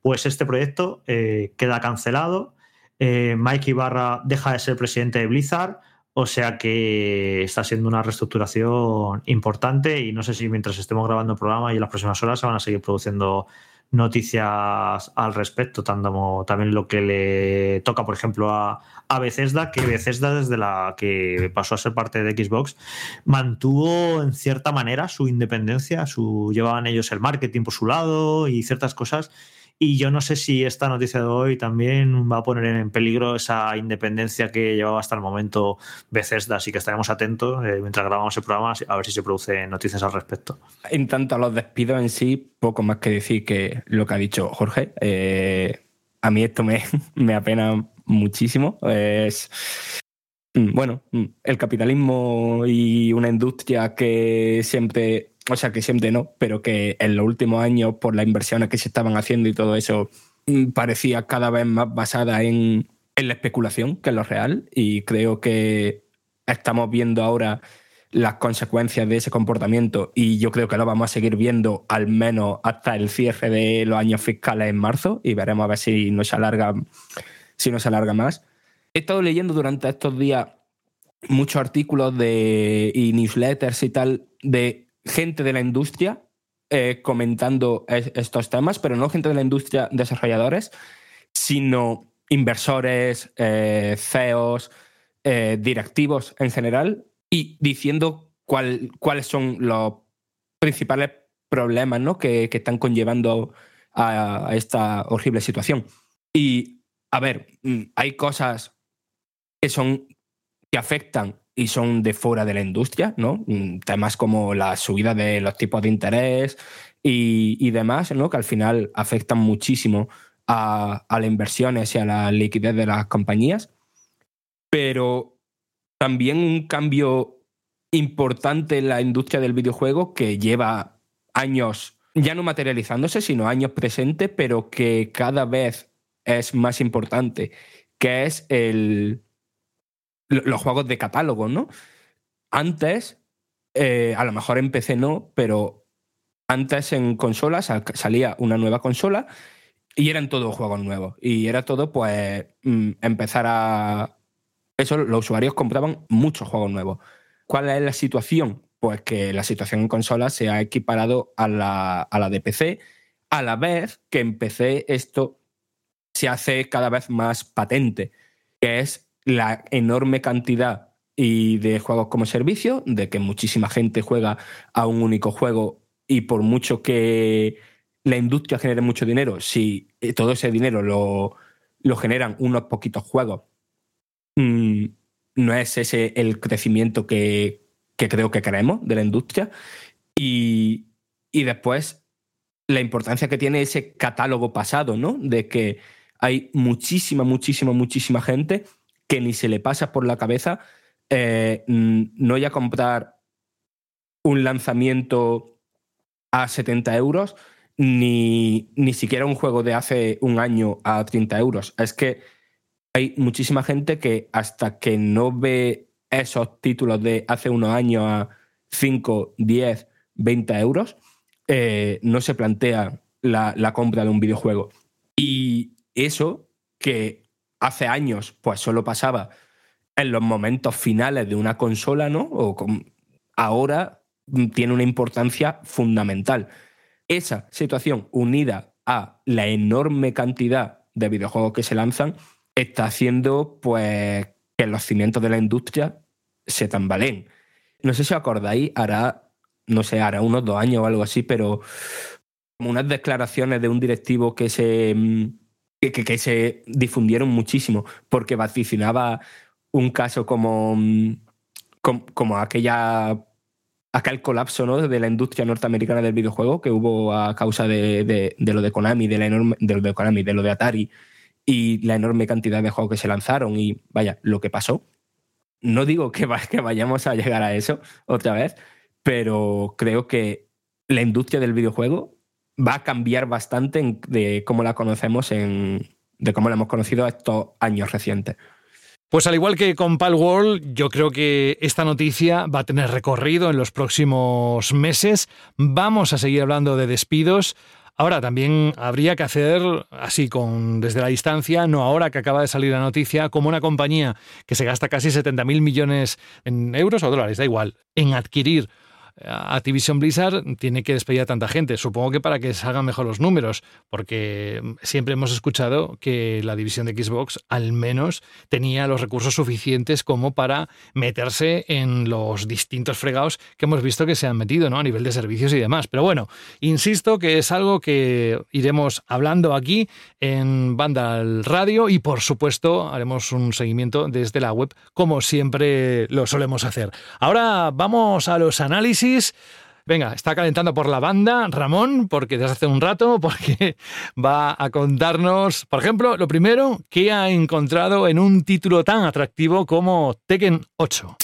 Pues este proyecto eh, queda cancelado. Eh, Mike Ibarra deja de ser presidente de Blizzard. O sea que está siendo una reestructuración importante y no sé si mientras estemos grabando el programa y en las próximas horas se van a seguir produciendo noticias al respecto, también lo que le toca, por ejemplo, a, a Bethesda, que Bethesda desde la que pasó a ser parte de Xbox mantuvo en cierta manera su independencia, su llevaban ellos el marketing por su lado y ciertas cosas y yo no sé si esta noticia de hoy también va a poner en peligro esa independencia que llevaba hasta el momento Bethesda, así que estaremos atentos eh, mientras grabamos el programa a ver si se producen noticias al respecto. En tanto a los despidos en sí, poco más que decir que lo que ha dicho Jorge. Eh, a mí esto me, me apena muchísimo. Es mm, bueno, mm, el capitalismo y una industria que siempre o sea que siempre no, pero que en los últimos años, por las inversiones que se estaban haciendo y todo eso, mm, parecía cada vez más basada en, la especulación que en lo real. Y creo que estamos viendo ahora las consecuencias de ese comportamiento y yo creo que lo vamos a seguir viendo al menos hasta el cierre de los años fiscales en marzo y veremos a ver si nos alarga, si nos alarga más. He estado leyendo durante estos días muchos artículos de, y newsletters y tal de gente de la industria eh, comentando estos temas, pero no gente de la industria desarrolladores, sino inversores, eh, CEOs, eh, directivos en general, y diciendo cuáles son los principales problemas ¿no? que, están conllevando a, esta horrible situación. Y, a ver, mm, hay cosas que son que afectan y son de fuera de la industria, ¿no? Mm, temas como la subida de los tipos de interés y, demás, ¿no? Que al final afectan muchísimo a, a las inversiones y a la liquidez de las compañías. Pero también un cambio importante en la industria del videojuego que lleva años ya no materializándose, sino años presentes, pero que cada vez es más importante, que es el, los juegos de catálogo, ¿no? Antes, eh, a lo mejor en PC no, pero antes en consolas salía una nueva consola y eran todos juegos nuevos. Y era todo, pues, mm, empezar a. Eso, los usuarios compraban muchos juegos nuevos. ¿Cuál es la situación? Pues que la situación en consolas se ha equiparado a la, a la de PC, a la vez que en PC esto se hace cada vez más patente, que es la enorme cantidad y de juegos como servicio, de que muchísima gente juega a un único juego y por mucho que la industria genere mucho dinero, si eh, todo ese dinero lo, lo generan unos poquitos juegos, mm, no es ese el crecimiento que, que, creo que queremos de la industria. Y, y después la importancia que tiene ese catálogo pasado, ¿no? De que hay muchísima, muchísima, muchísima gente que ni se le pasa por la cabeza eh, no ya comprar un lanzamiento a 70 euros, ni, ni siquiera un juego de hace un año a 30 euros. Es que hay muchísima gente que hasta que no ve esos títulos de hace unos años a 5, 10, 20 euros, eh, no se plantea la, la compra de un videojuego. Y eso que hace años pues solo pasaba en los momentos finales de una consola, ¿no? O ahora tiene una importancia fundamental. Esa situación unida a la enorme cantidad de videojuegos que se lanzan está haciendo pues que los cimientos de la industria se tambaleen. No sé si acordáis, hará, no sé, hará unos dos años o algo así, pero unas declaraciones de un directivo que se que, se difundieron muchísimo, porque vaticinaba un caso como, mm, como, aquella aquel colapso ¿no? de la industria norteamericana del videojuego que hubo a causa de, lo de Konami, de, la enorme, de lo de Konami, de lo de Atari y la enorme cantidad de juegos que se lanzaron y vaya, lo que pasó. No digo que, que vayamos a llegar a eso otra vez, pero creo que la industria del videojuego va a cambiar bastante de cómo la conocemos en, de cómo la hemos conocido estos años recientes. Pues al igual que con Pal World, yo creo que esta noticia va a tener recorrido en los próximos meses. Vamos a seguir hablando de despidos. Ahora también habría que hacer así con desde la distancia, no ahora que acaba de salir la noticia, como una compañía que se gasta casi 70.000 millones en euros o dólares, da igual, en adquirir Activision Blizzard tiene que despedir a tanta gente. Supongo que para que se hagan mejor los números, porque siempre hemos escuchado que la división de Xbox al menos tenía los recursos suficientes como para meterse en los distintos fregados que hemos visto que se han metido, ¿no? A nivel de servicios y demás. Pero bueno, insisto que es algo que iremos hablando aquí en Banda Radio y por supuesto haremos un seguimiento desde la web como siempre lo solemos hacer. Ahora vamos a los análisis Venga, está calentando por la banda Ramón, porque desde hace un rato, porque va a contarnos, por ejemplo, lo primero que ha encontrado en un título tan atractivo como Tekken 8.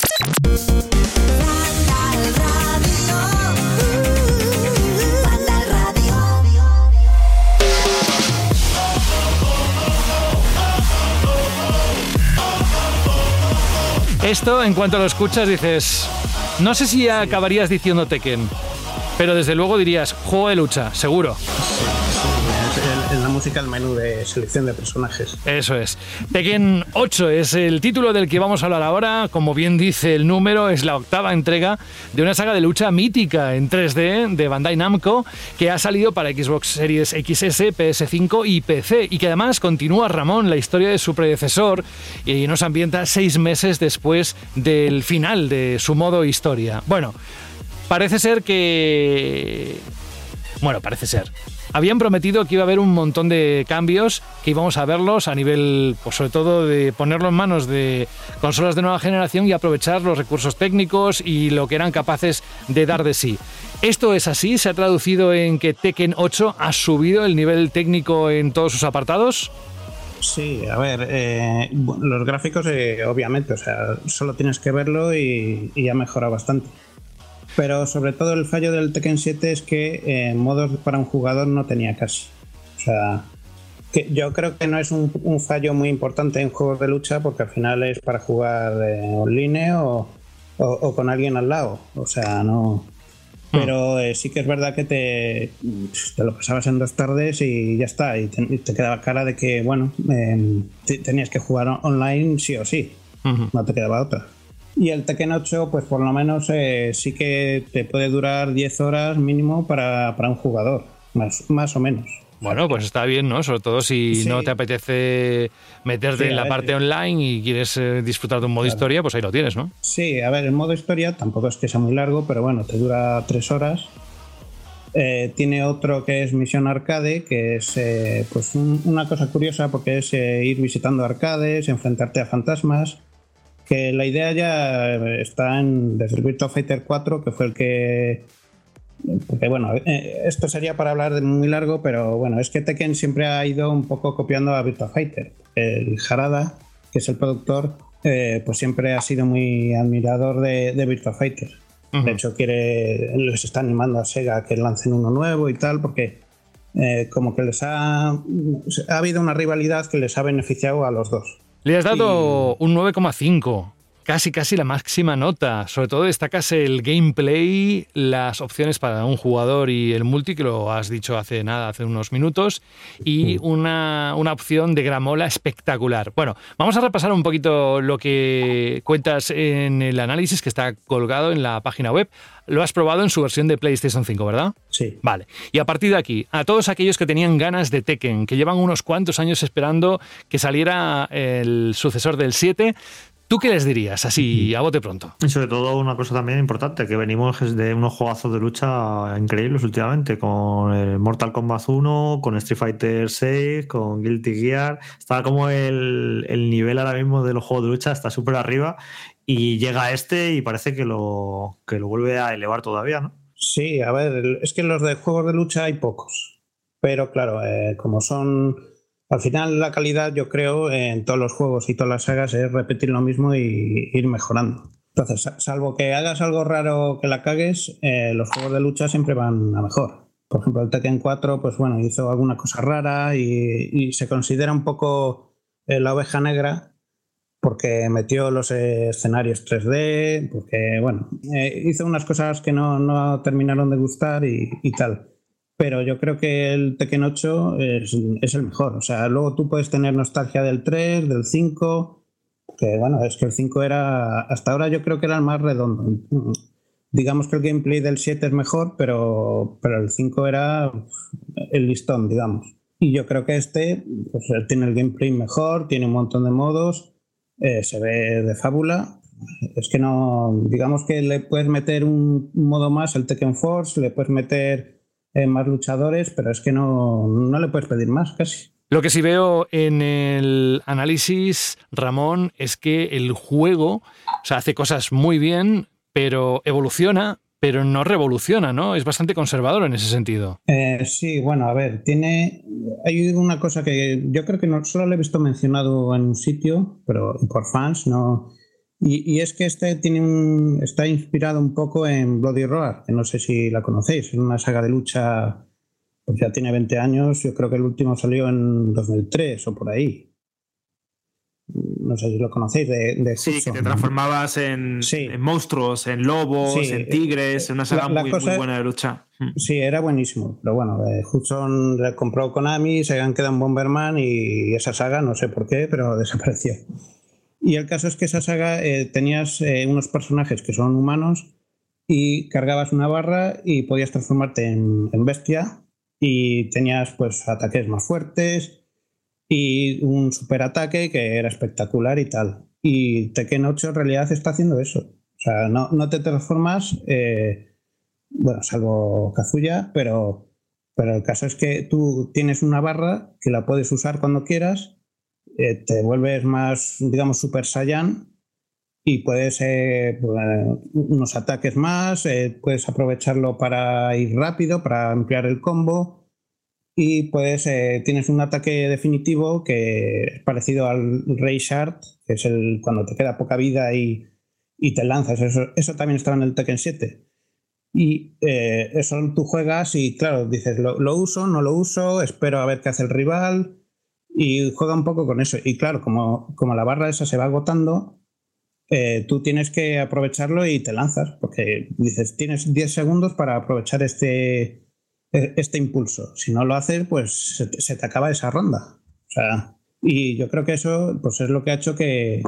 Esto, en cuanto lo escuchas, dices, no sé si acabarías diciendo Tekken, pero desde luego dirías juego de lucha, seguro música el menú de selección de personajes. Eso es. Tekken 8 es el título del que vamos a hablar ahora. Como bien dice el número, es la octava entrega de una saga de lucha mítica en 3D de Bandai Namco que ha salido para Xbox Series XS, PS5 y PC y que además continúa Ramón la historia de su predecesor y nos ambienta seis meses después del final de su modo historia. Bueno, parece ser que... Bueno, parece ser habían prometido que iba a haber un montón de cambios, que íbamos a verlos a nivel, pues sobre todo de ponerlo en manos de consolas de nueva generación y aprovechar los recursos técnicos y lo que eran capaces de dar de sí. ¿Esto es así? ¿Se ha traducido en que Tekken 8 ha subido el nivel técnico en todos sus apartados? Sí, a ver, eh, los gráficos eh, obviamente, o sea, solo tienes que verlo y, y ha mejorado bastante. Pero sobre todo el fallo del Tekken 7 es que eh, modos para un jugador no tenía casi. O sea, que yo creo que no es un, fallo muy importante en juegos de lucha porque al final es para jugar eh, online o, con alguien al lado. O sea, no. Hmm. Pero eh, sí que es verdad que te, te, lo pasabas en dos tardes y ya está. Y te, quedaba cara de que, bueno, em, tenías que jugar online sí o sí. No te quedaba otra. Y el Tekken 8, pues por lo menos eh, sí que te puede durar 10 horas mínimo para, un jugador, más, más o menos. Bueno, pues está bien, ¿no? Sobre todo si no te apetece meterte en la parte online y quieres eh, disfrutar de un modo historia, pues ahí lo tienes, ¿no? Sí, a ver, el modo historia tampoco es que sea muy largo, pero bueno, te dura 3 horas. Eh, tiene otro que es Misión Arcade, que es pues una cosa curiosa porque es ir visitando arcades, enfrentarte a fantasmas que la idea ya está en, desde el Virtua Fighter 4, que fue el que... Porque bueno, eh, esto sería para hablar de muy largo, pero bueno, es que Tekken siempre ha ido un poco copiando a Virtua Fighter. El Harada, que es el productor, eh, pues siempre ha sido muy admirador de, Virtua Fighter. De hecho, quiere, les está animando a Sega a que lancen uno nuevo y tal, porque eh, como que les ha, ha habido una rivalidad que les ha beneficiado a los dos. Le has dado un 9,5 casi casi la máxima nota. Sobre todo destacas el gameplay, las opciones para un jugador y el multi, que lo has dicho hace nada, hace unos minutos, y una, una, opción de gramola espectacular. Bueno, vamos a repasar un poquito lo que cuentas en el análisis que está colgado en la página web. Lo has probado en su versión de PlayStation 5, ¿verdad? Sí. Vale. Y a partir de aquí, a todos aquellos que tenían ganas de Tekken, que llevan unos cuantos años esperando que saliera el sucesor del 7, ¿Tú qué les dirías así a bote pronto? Y sobre todo una cosa también importante, que venimos de unos juegazos de lucha increíbles últimamente, con el Mortal Kombat 1, con Street Fighter 6, con Guilty Gear. Está como el, el nivel ahora mismo de los juegos de lucha, está súper arriba y llega este y parece que lo, que lo vuelve a elevar todavía, ¿no? Sí, a ver, es que los de juegos de lucha hay pocos, pero claro, eh, como son al final la calidad, yo creo, en todos los juegos y todas las sagas es repetir lo mismo y ir mejorando. Entonces, salvo que hagas algo raro que la cagues, eh, los juegos de lucha siempre van a mejor. Por ejemplo, el Tekken 4, pues bueno, hizo alguna cosa rara y, se considera un poco eh, la oveja negra porque metió los escenarios 3D, porque bueno, eh, hizo unas cosas que no, no terminaron de gustar y, y, tal. Pero yo creo que el Tekken 8 es, el mejor. O sea, luego tú puedes tener nostalgia del 3, del 5, que bueno, es que el 5 era, hasta ahora yo creo que era el más redondo digamos que el gameplay del 7 es mejor, pero, pero el 5 era el listón, digamos. Y yo creo que este pues, tiene el gameplay mejor, tiene un montón de modos, eh, se ve de fábula. Es que no, digamos que le puedes meter un, modo más, el Tekken Force, le puedes meter eh, más luchadores, pero es que no, no le puedes pedir más casi. Lo que sí veo en el análisis, Ramón, es que el juego o sea, hace cosas muy bien, pero evoluciona, pero no revoluciona, ¿no? Es bastante conservador en ese sentido. Eh, sí, bueno, a ver, tiene. Hay una cosa que yo creo que no solo lo he visto mencionado en un sitio, pero por fans, no. Y, es que este tiene un, está inspirado un poco en Bloody Roar, que no sé si la conocéis, es una saga de lucha, pues ya tiene 20 años, yo creo que el último salió en 2003 o por ahí no sé si lo conocéis, de, Sí, que te transformabas en, monstruos, en lobos, en tigres, en una saga muy, buena de lucha. Hmm. Sí, era buenísimo. Pero bueno, eh, Hudson le compró Konami, se han quedado en Bomberman y esa saga, no sé por qué, pero desapareció. Y el caso es que esa saga eh, tenías eh, unos personajes que son humanos y cargabas una barra y podías transformarte en, bestia y tenías pues ataques más fuertes y un superataque que era espectacular y tal. Y Tekken 8 en realidad está haciendo eso. O sea, no, no te transformas, eh, bueno, salvo Kazuya, pero, pero el caso es que tú tienes una barra que la puedes usar cuando quieras, eh, te vuelves más, digamos, Super Saiyan y puedes eh, unos ataques más, puedes aprovecharlo para ir rápido, para ampliar el combo y pues tienes un ataque definitivo que es parecido al Ray Shard, que es el cuando te queda poca vida y, y te lanzas. Eso, eso, también estaba en el Tekken 7. Y eh, eso tú juegas y claro, dices, lo, lo, uso, no lo uso, espero a ver qué hace el rival y juega un poco con eso. Y claro, como, como la barra esa se va agotando, eh, tú tienes que aprovecharlo y te lanzas, porque dices, tienes 10 segundos para aprovechar este, e-, este impulso. Si no lo haces, pues se te, acaba esa ronda. O sea, y yo creo que eso pues es lo que ha hecho que,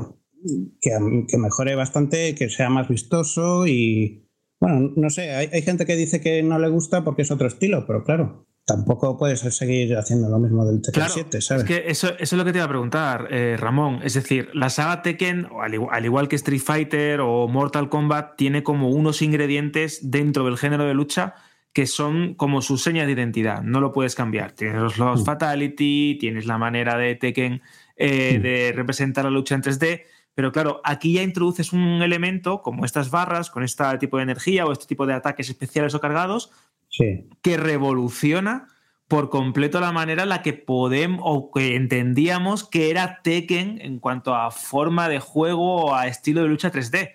que, mejore bastante, que sea más vistoso y, bueno, no sé, hay, gente que dice que no le gusta porque es otro estilo, pero claro, tampoco puedes seguir haciendo lo mismo del Tekken 7, ¿sabes? Es que eso, eso, es lo que te iba a preguntar, eh, Ramón. Es decir, la saga Tekken, al igual que Street Fighter o Mortal Kombat, tiene como unos ingredientes dentro del género de lucha que son como su seña de identidad, no lo puedes cambiar. Tienes los, los mm. Fatality, tienes la manera de Tekken eh, mm. de representar la lucha en 3D, pero claro, aquí ya introduces un elemento como estas barras, con este tipo de energía o este tipo de ataques especiales o cargados, que revoluciona por completo la manera en la que podemos o que entendíamos que era Tekken en cuanto a forma de juego o a estilo de lucha 3D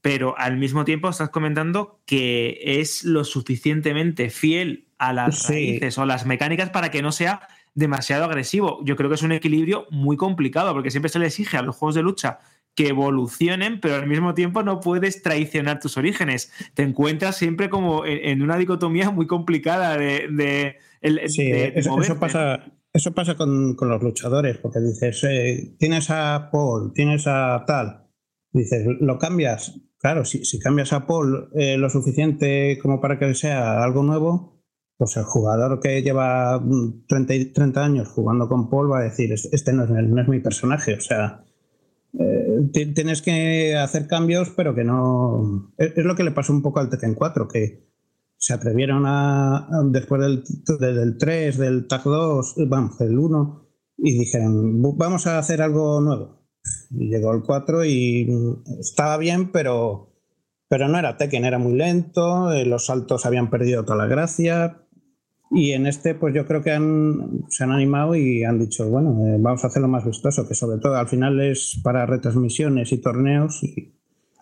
pero al mismo tiempo estás comentando que es lo suficientemente fiel a las raíces o las mecánicas para que no sea demasiado agresivo. Yo creo que es un equilibrio muy complicado porque siempre se le exige a los juegos de lucha que evolucionen, pero al mismo tiempo no puedes traicionar tus orígenes. Te encuentras siempre como en, una dicotomía muy complicada de... sí, eso, pasa, eso pasa con, los luchadores, porque dices, eh, tienes a Paul, tienes a tal, dices, lo cambias, Claro, si, cambias a Paul eh, lo suficiente como para que sea algo nuevo, pues el jugador que lleva 30, mm, 30 años jugando con Paul va a decir, este no es, mi personaje. O sea, eh, tienes que hacer cambios, pero que no... Es, lo que le pasó un poco al Tekken 4, que se atrevieron a, después del, del 3, del TAC 2, vamos, del 1, y dijeron, vamos a hacer algo nuevo llegó el 4 y estaba bien, pero, pero no era Tekken, era muy lento, eh, los saltos habían perdido toda la gracia. Y en este, pues yo creo que han, se han animado y han dicho, bueno, eh, vamos a hacerlo más vistoso, que sobre todo al final es para retransmisiones y torneos y,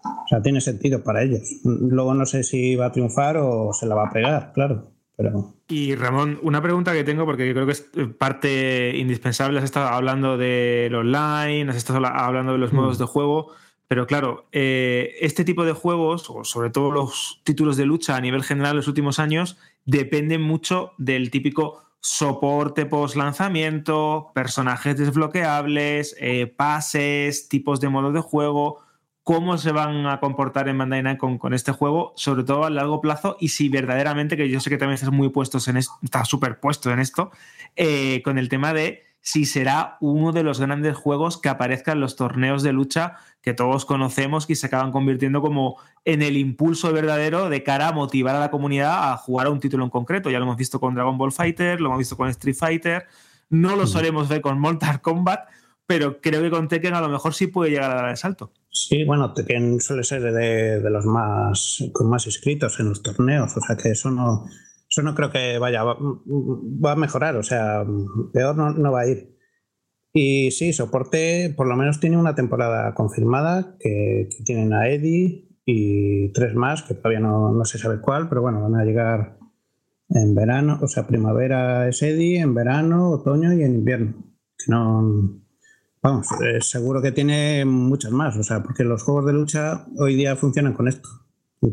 o sea, tiene sentido para ellos. Luego no sé si va a triunfar o se la va a pegar, claro. Pero... Y Ramón, una pregunta que tengo, porque yo creo que es parte indispensable. Has estado hablando del online, has estado hablando de los modos mm. de juego. Pero claro, eh, este tipo de juegos, o sobre todo los títulos de lucha a nivel general en los últimos años, dependen mucho del típico soporte post lanzamiento, personajes desbloqueables, eh, pases, tipos de modos de juego, cómo se van a comportar en Bandai Namco con, este juego, sobre todo a largo plazo, y si verdaderamente, que yo sé que también estás muy puestos en esto, estás súper puesto en esto, eh, con el tema de si será uno de los grandes juegos que aparezca en los torneos de lucha que todos conocemos y se acaban convirtiendo como en el impulso verdadero de cara a motivar a la comunidad a jugar a un título en concreto. Ya lo hemos visto con Dragon Ball Fighter, lo hemos visto con Street Fighter, no lo solemos ver con Mortal Kombat, pero creo que con Tekken a lo mejor sí puede llegar a dar el salto. Sí, bueno, Tekken suele ser de, de los más con más inscritos en los torneos, o sea que eso no, eso no creo que vaya, va, a mejorar, o sea, peor no, va a ir. Y sí, soporte por lo menos tiene una temporada confirmada, que, tienen a Eddie y tres más, que todavía no, no, se sabe cuál, pero bueno, van a llegar en verano, o sea, primavera es Eddie, en verano, otoño y en invierno. No, vamos, eh, seguro que tiene muchas más, o sea, porque los juegos de lucha hoy día funcionan con esto.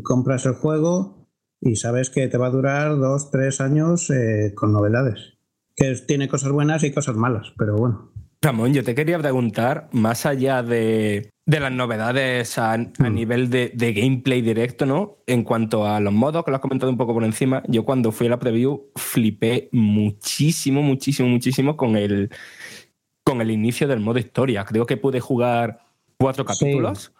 compras el juego, y sabes que te va a durar dos, tres años eh, con novedades. Que tiene cosas buenas y cosas malas, pero bueno. Ramón, yo te quería preguntar, más allá de, las novedades a, mm. nivel de, gameplay directo, ¿no? En cuanto a los modos, que lo has comentado un poco por encima, yo cuando fui a la preview flipé muchísimo, muchísimo, muchísimo con el, con el inicio del modo historia. Creo que pude jugar cuatro capítulos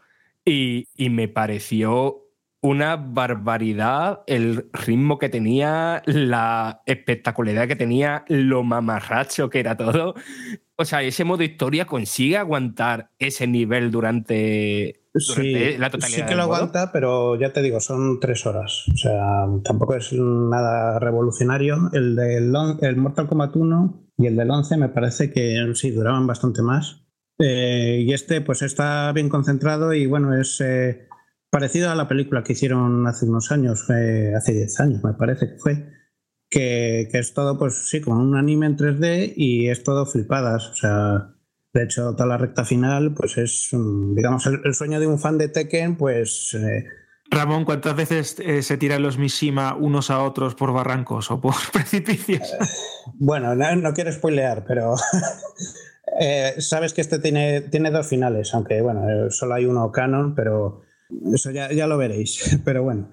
y, y me pareció una barbaridad el ritmo que tenía, la espectacularidad que tenía, lo mamarracho que era todo. O sea, ese modo historia consigue aguantar ese nivel durante, la totalidad. Sí que lo aguanta, pero ya te digo, son tres horas. O sea, tampoco es nada revolucionario. El del el Mortal Kombat 1 y el del 11 me parece que sí, duraban bastante más. Eh, y este, pues está bien concentrado y bueno, es. Eh, parecido a la película que hicieron hace unos años, hace 10 años me parece que fue, que, es todo, pues sí, como un anime en 3D y es todo flipadas. O sea, de hecho, toda la recta final, pues es, digamos, el, sueño de un fan de Tekken, pues... Eh, Ramón, ¿cuántas veces eh, se tiran los Mishima unos a otros por barrancos o por precipicios? Eh, bueno, no, quiero spoilear, pero sabes que este tiene, tiene dos finales, aunque bueno, solo hay uno canon, pero eso ya, ya lo veréis, pero bueno.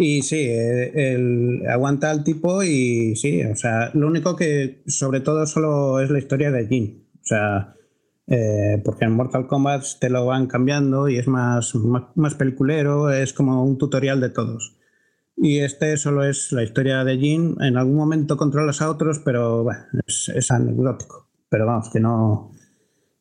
Y sí, el, aguanta al tipo y sí, o sea, lo único que sobre todo solo es la historia de Jin. O sea, eh, porque en Mortal Kombat te lo van cambiando y es más, más, peliculero, es como un tutorial de todos. Y este solo es la historia de Jin. En algún momento controlas a otros, pero bueno, es, es anecdótico. Pero vamos, que no,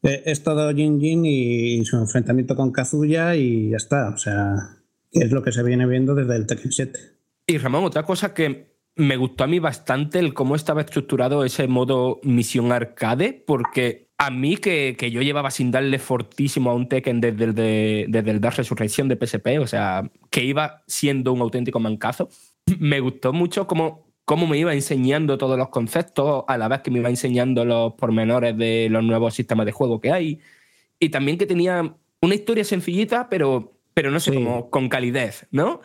eh, es todo Jin Jin y su enfrentamiento con Kazuya y ya está. O sea, es lo que se viene viendo desde el Tekken 7. Y Ramón, otra cosa que me gustó a mí bastante el cómo estaba estructurado ese modo misión arcade, porque a mí que, yo llevaba sin darle fortísimo a un Tekken desde el, de, desde el Dark Resurrection de PSP, o sea, que iba siendo un auténtico mancazo, me gustó mucho cómo cómo me iba enseñando todos los conceptos, a la vez que me iba enseñando los pormenores de los nuevos sistemas de juego que hay. Y también que tenía una historia sencillita, pero, pero no sé, como con calidez, ¿no?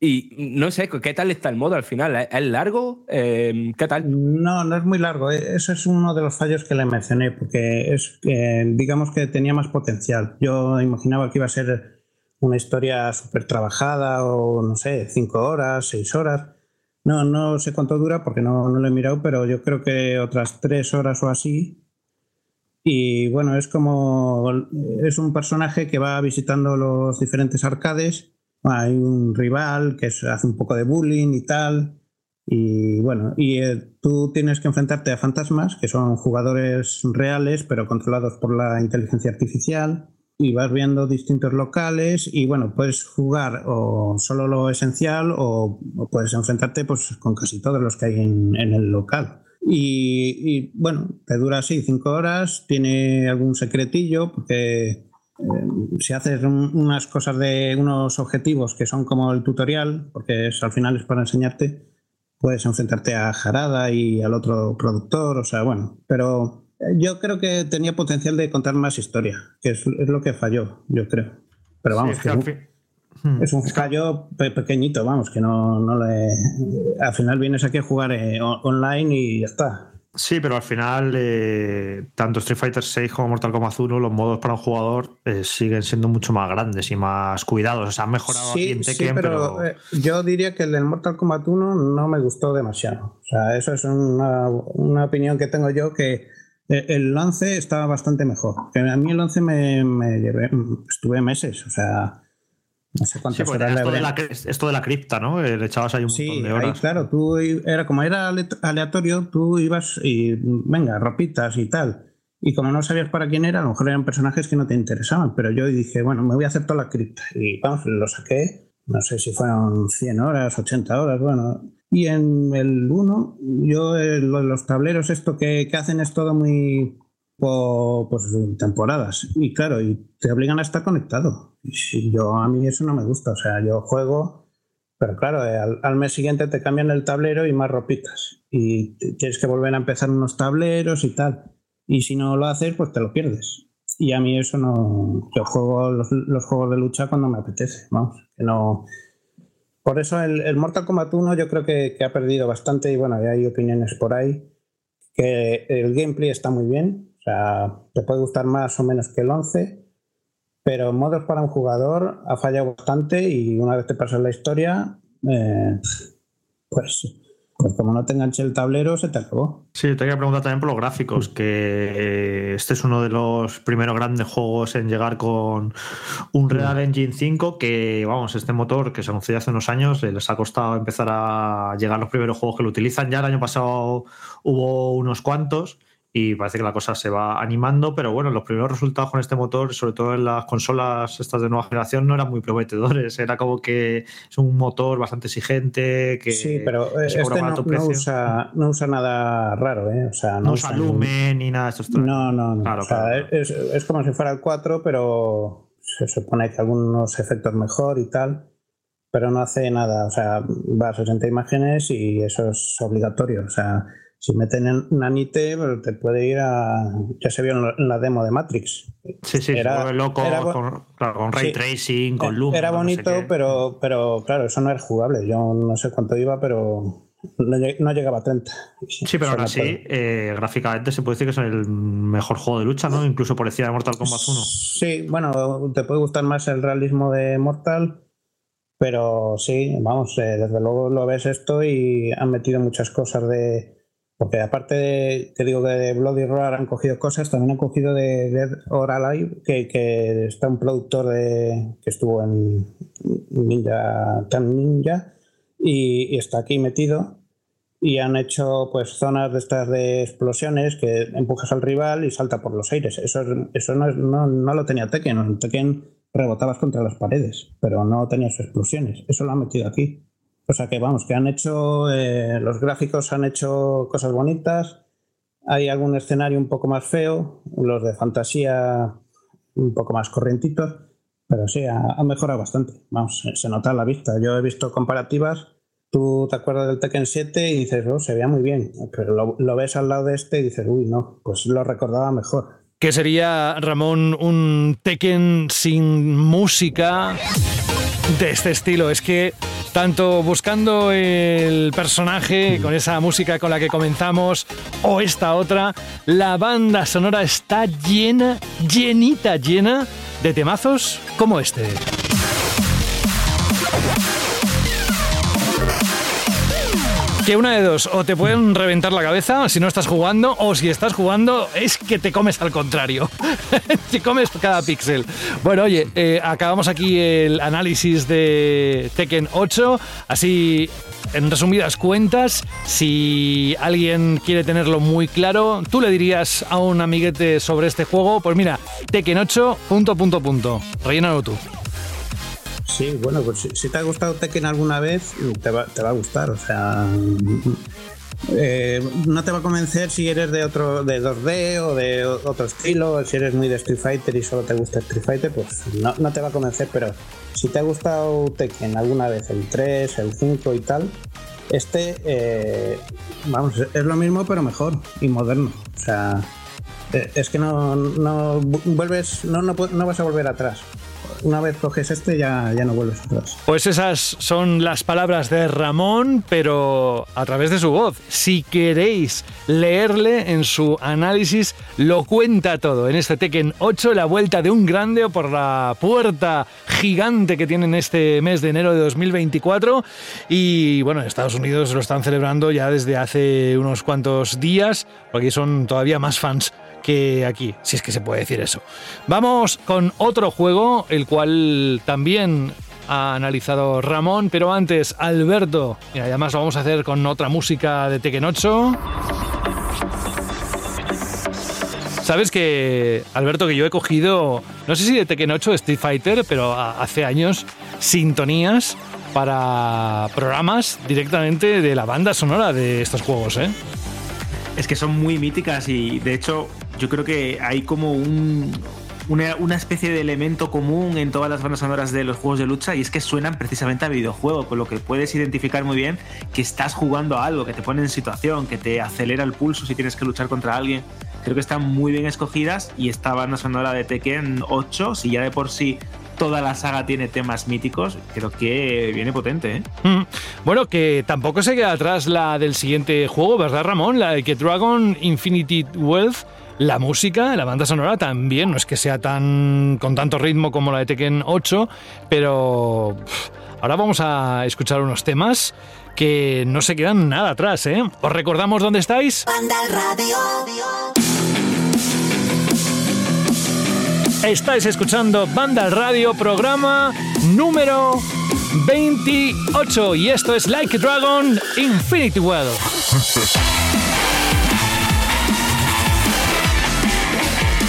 Y no sé, ¿qué tal está el modo al final? ¿Es largo? Em, ¿Qué tal? No, no es muy largo. E, eso es uno de los fallos que le mencioné, porque es, digamos que tenía más potencial. Yo imaginaba que iba a ser una historia súper trabajada o, no sé, cinco horas, seis horas. No, no sé cuánto dura porque no, no lo he mirado, pero yo creo que otras tres horas o así. Y bueno, es como. Es un personaje que va visitando los diferentes arcades. Hay un rival que hace un poco de bullying y tal. Y bueno, y eh, tú tienes que enfrentarte a fantasmas, que son jugadores reales, pero controlados por la inteligencia artificial y vas viendo distintos locales y bueno, puedes jugar o solo lo esencial o, puedes enfrentarte pues con casi todos los que hay en, el local. Y, bueno, te dura así cinco horas, tiene algún secretillo porque eh, si haces unas cosas de unos objetivos que son como el tutorial, porque es, al final es para enseñarte, puedes enfrentarte a Jarada y al otro productor, o sea, bueno, pero yo creo que tenía potencial de contar más historia, que es, lo que falló, yo creo. Pero vamos, que es, un, fallo pequeñito, vamos, que no, no le... Al final vienes aquí a jugar eh, online y ya está. Sí, pero al final, eh, tanto Street Fighter 6 como Mortal Kombat 1, los modos para un jugador eh, siguen siendo mucho más grandes y más cuidados. O sea, han mejorado sí, en sí, pero, eh, yo diría que el del Mortal Kombat 1 no me gustó demasiado. O sea, eso es una, opinión que tengo yo que el 11 estaba bastante mejor. a mí el 11 me, me llevé, estuve meses, o sea no sé cuánto esto, de la, esto de la cripta, ¿no? Le echabas ahí un montón de horas. Ahí, claro, tú era como era aleatorio, tú ibas y venga, ropitas y tal. Y como no sabías para quién era, a lo mejor eran personajes que no te interesaban. Pero yo dije, bueno, me voy a hacer toda la cripta. Y vamos, lo saqué, no sé si fueron 100 horas, 80 horas, bueno. Y en el 1, yo eh, los tableros, esto que, que hacen es todo muy pues, temporadas. Y claro, y te obligan a estar conectado. Y yo a mí eso no me gusta. O sea, yo juego, pero claro, eh, al, mes siguiente te cambian el tablero y más ropitas. Y tienes que volver a empezar unos tableros y tal. Y si no lo haces, pues te lo pierdes. Y a mí eso no. Yo juego los, juegos de lucha cuando me apetece. Vamos, que no. Por eso el, Mortal Kombat 1 yo creo que, ha perdido bastante. Y bueno, hay opiniones por ahí. Que el gameplay está muy bien, o sea, te puede gustar más o menos que el 11, pero modos para un jugador ha fallado bastante y una vez te pasas la historia, eh, pues, pues como no te enganche el tablero, se te acabó. Sí, te quería preguntar también por los gráficos, que eh, este es uno de los primeros grandes juegos en llegar con un Real Engine 5, que vamos, este motor que se anunció hace unos años, eh, les ha costado empezar a llegar los primeros juegos que lo utilizan. Ya el año pasado hubo unos cuantos y parece que la cosa se va animando, pero bueno, los primeros resultados con este motor, sobre todo en las consolas estas de nueva generación, no eran muy prometedores. Era como que es un motor bastante exigente, que sí, pero este no, usa, no, usa, nada raro, ¿eh? O sea, no, usa lumen ni nada. Esto no, no, no. Es, es, como si fuera el 4, pero se supone que algunos efectos mejor y tal, pero no hace nada. O sea, va a 60 imágenes y eso es obligatorio. O sea, si meten nanite, pues, te puede ir a. Ya se vio en la demo de Matrix. Sí, sí, era, loco con, ray tracing, con luz. Era bonito, pero, pero claro, eso no es jugable. Yo no sé cuánto iba, pero no, llegaba a 30. Sí, pero aún así, eh, gráficamente se puede decir que es el mejor juego de lucha, ¿no? Incluso por encima de Mortal Kombat 1. Sí, bueno, te puede gustar más el realismo de Mortal, pero sí, vamos, eh, desde luego lo ves esto y han metido muchas cosas de porque aparte de, te digo que de Bloody Roar han cogido cosas, también han cogido de Dead or Alive, que, está un productor de, que estuvo en Ninja, Tan Ninja, y, está aquí metido. Y han hecho pues zonas de estas de explosiones que empujas al rival y salta por los aires. Eso, eso no, no, lo tenía Tekken. En Tekken rebotabas contra las paredes, pero no tenías explosiones. Eso lo han metido aquí. O sea que vamos, que han hecho, eh, los gráficos han hecho cosas bonitas, hay algún escenario un poco más feo, los de fantasía un poco más corrientitos, pero sí, ha, mejorado bastante. Vamos, se nota a la vista. Yo he visto comparativas, tú te acuerdas del Tekken 7 y dices, oh, se veía muy bien, pero lo, lo ves al lado de este y dices, uy, no, pues lo recordaba mejor. ¿Qué sería, Ramón, un Tekken sin música de este estilo? Es que tanto buscando el personaje con esa música con la que comenzamos o esta otra, la banda sonora está llena, llenita, llena de temazos como este. Que una de dos, o te pueden reventar la cabeza si no estás jugando, o si estás jugando es que te comes al contrario. te comes cada píxel. Bueno, oye, eh, acabamos aquí el análisis de Tekken 8, así en resumidas cuentas, si alguien quiere tenerlo muy claro, tú le dirías a un amiguete sobre este juego, pues mira, Tekken 8, punto, punto, punto. Rellénalo tú. Sí, bueno, pues si, te ha gustado Tekken alguna vez, te va, a gustar. O sea, eh, no te va a convencer si eres de otro de 2D o de otro estilo, si eres muy de Street Fighter y solo te gusta Street Fighter, pues no, te va a convencer, pero si te ha gustado Tekken alguna vez, el 3, el 5 y tal, Este, eh, vamos, es lo mismo pero mejor y moderno. O sea, eh, es que no, no vuelves, no, no, no vas a volver atrás una vez coges este ya, ya no vuelves atrás. Pues esas son las palabras de Ramón, pero a través de su voz. Si queréis leerle en su análisis, lo cuenta todo en este Tekken 8, la vuelta de un grande o por la puerta gigante que tienen este mes de enero de 2024. Y bueno, en Estados Unidos lo están celebrando ya desde hace unos cuantos días, porque son todavía más fans que aquí, si es que se puede decir eso. Vamos con otro juego, el cual también ha analizado Ramón, pero antes Alberto, y además lo vamos a hacer con otra música de Tekken 8. Sabes que, Alberto, que yo he cogido, no sé si de Tekken 8 de Street Fighter, pero hace años, sintonías para programas directamente de la banda sonora de estos juegos, ¿eh? Es que son muy míticas y de hecho yo creo que hay como una, especie de elemento común en todas las bandas sonoras de los juegos de lucha y es que suenan precisamente a videojuego, con lo que puedes identificar muy bien que estás jugando a algo, que te pone en situación, que te acelera el pulso si tienes que luchar contra alguien. Creo que están muy bien escogidas y esta banda sonora de Tekken 8, si ya de por sí toda la saga tiene temas míticos, creo que viene potente. ¿eh? Mm. Bueno, que tampoco se queda atrás la del siguiente juego, ¿verdad, Ramón? La de que Dragon Infinity Wealth la música, la banda sonora también, no es que sea tan con tanto ritmo como la de Tekken 8, pero ahora vamos a escuchar unos temas que no se quedan nada atrás, ¿eh? ¿Os recordamos dónde estáis? Banda Radio. Estáis escuchando Banda Radio, programa número 28 y esto es Like a Dragon Infinity Well.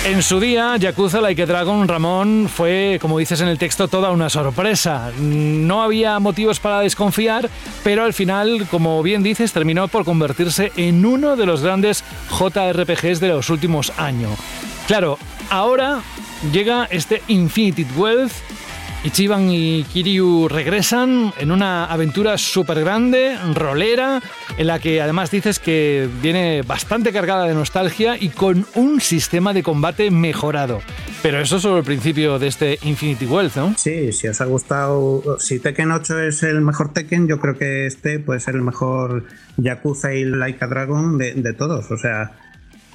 En su día, Yakuza Like Dragon Ramón fue, como dices en el texto, toda una sorpresa. No había motivos para desconfiar, pero al final, como bien dices, terminó por convertirse en uno de los grandes JRPGs de los últimos años. Claro, ahora llega este Infinity Wealth Ichiban y Kiryu regresan en una aventura súper grande, rolera, en la que además dices que viene bastante cargada de nostalgia y con un sistema de combate mejorado. Pero eso es solo el principio de este Infinity Wealth, ¿no? Sí, si os ha gustado, si Tekken 8 es el mejor Tekken, yo creo que este puede ser el mejor Yakuza y Laika Dragon de, todos. O sea,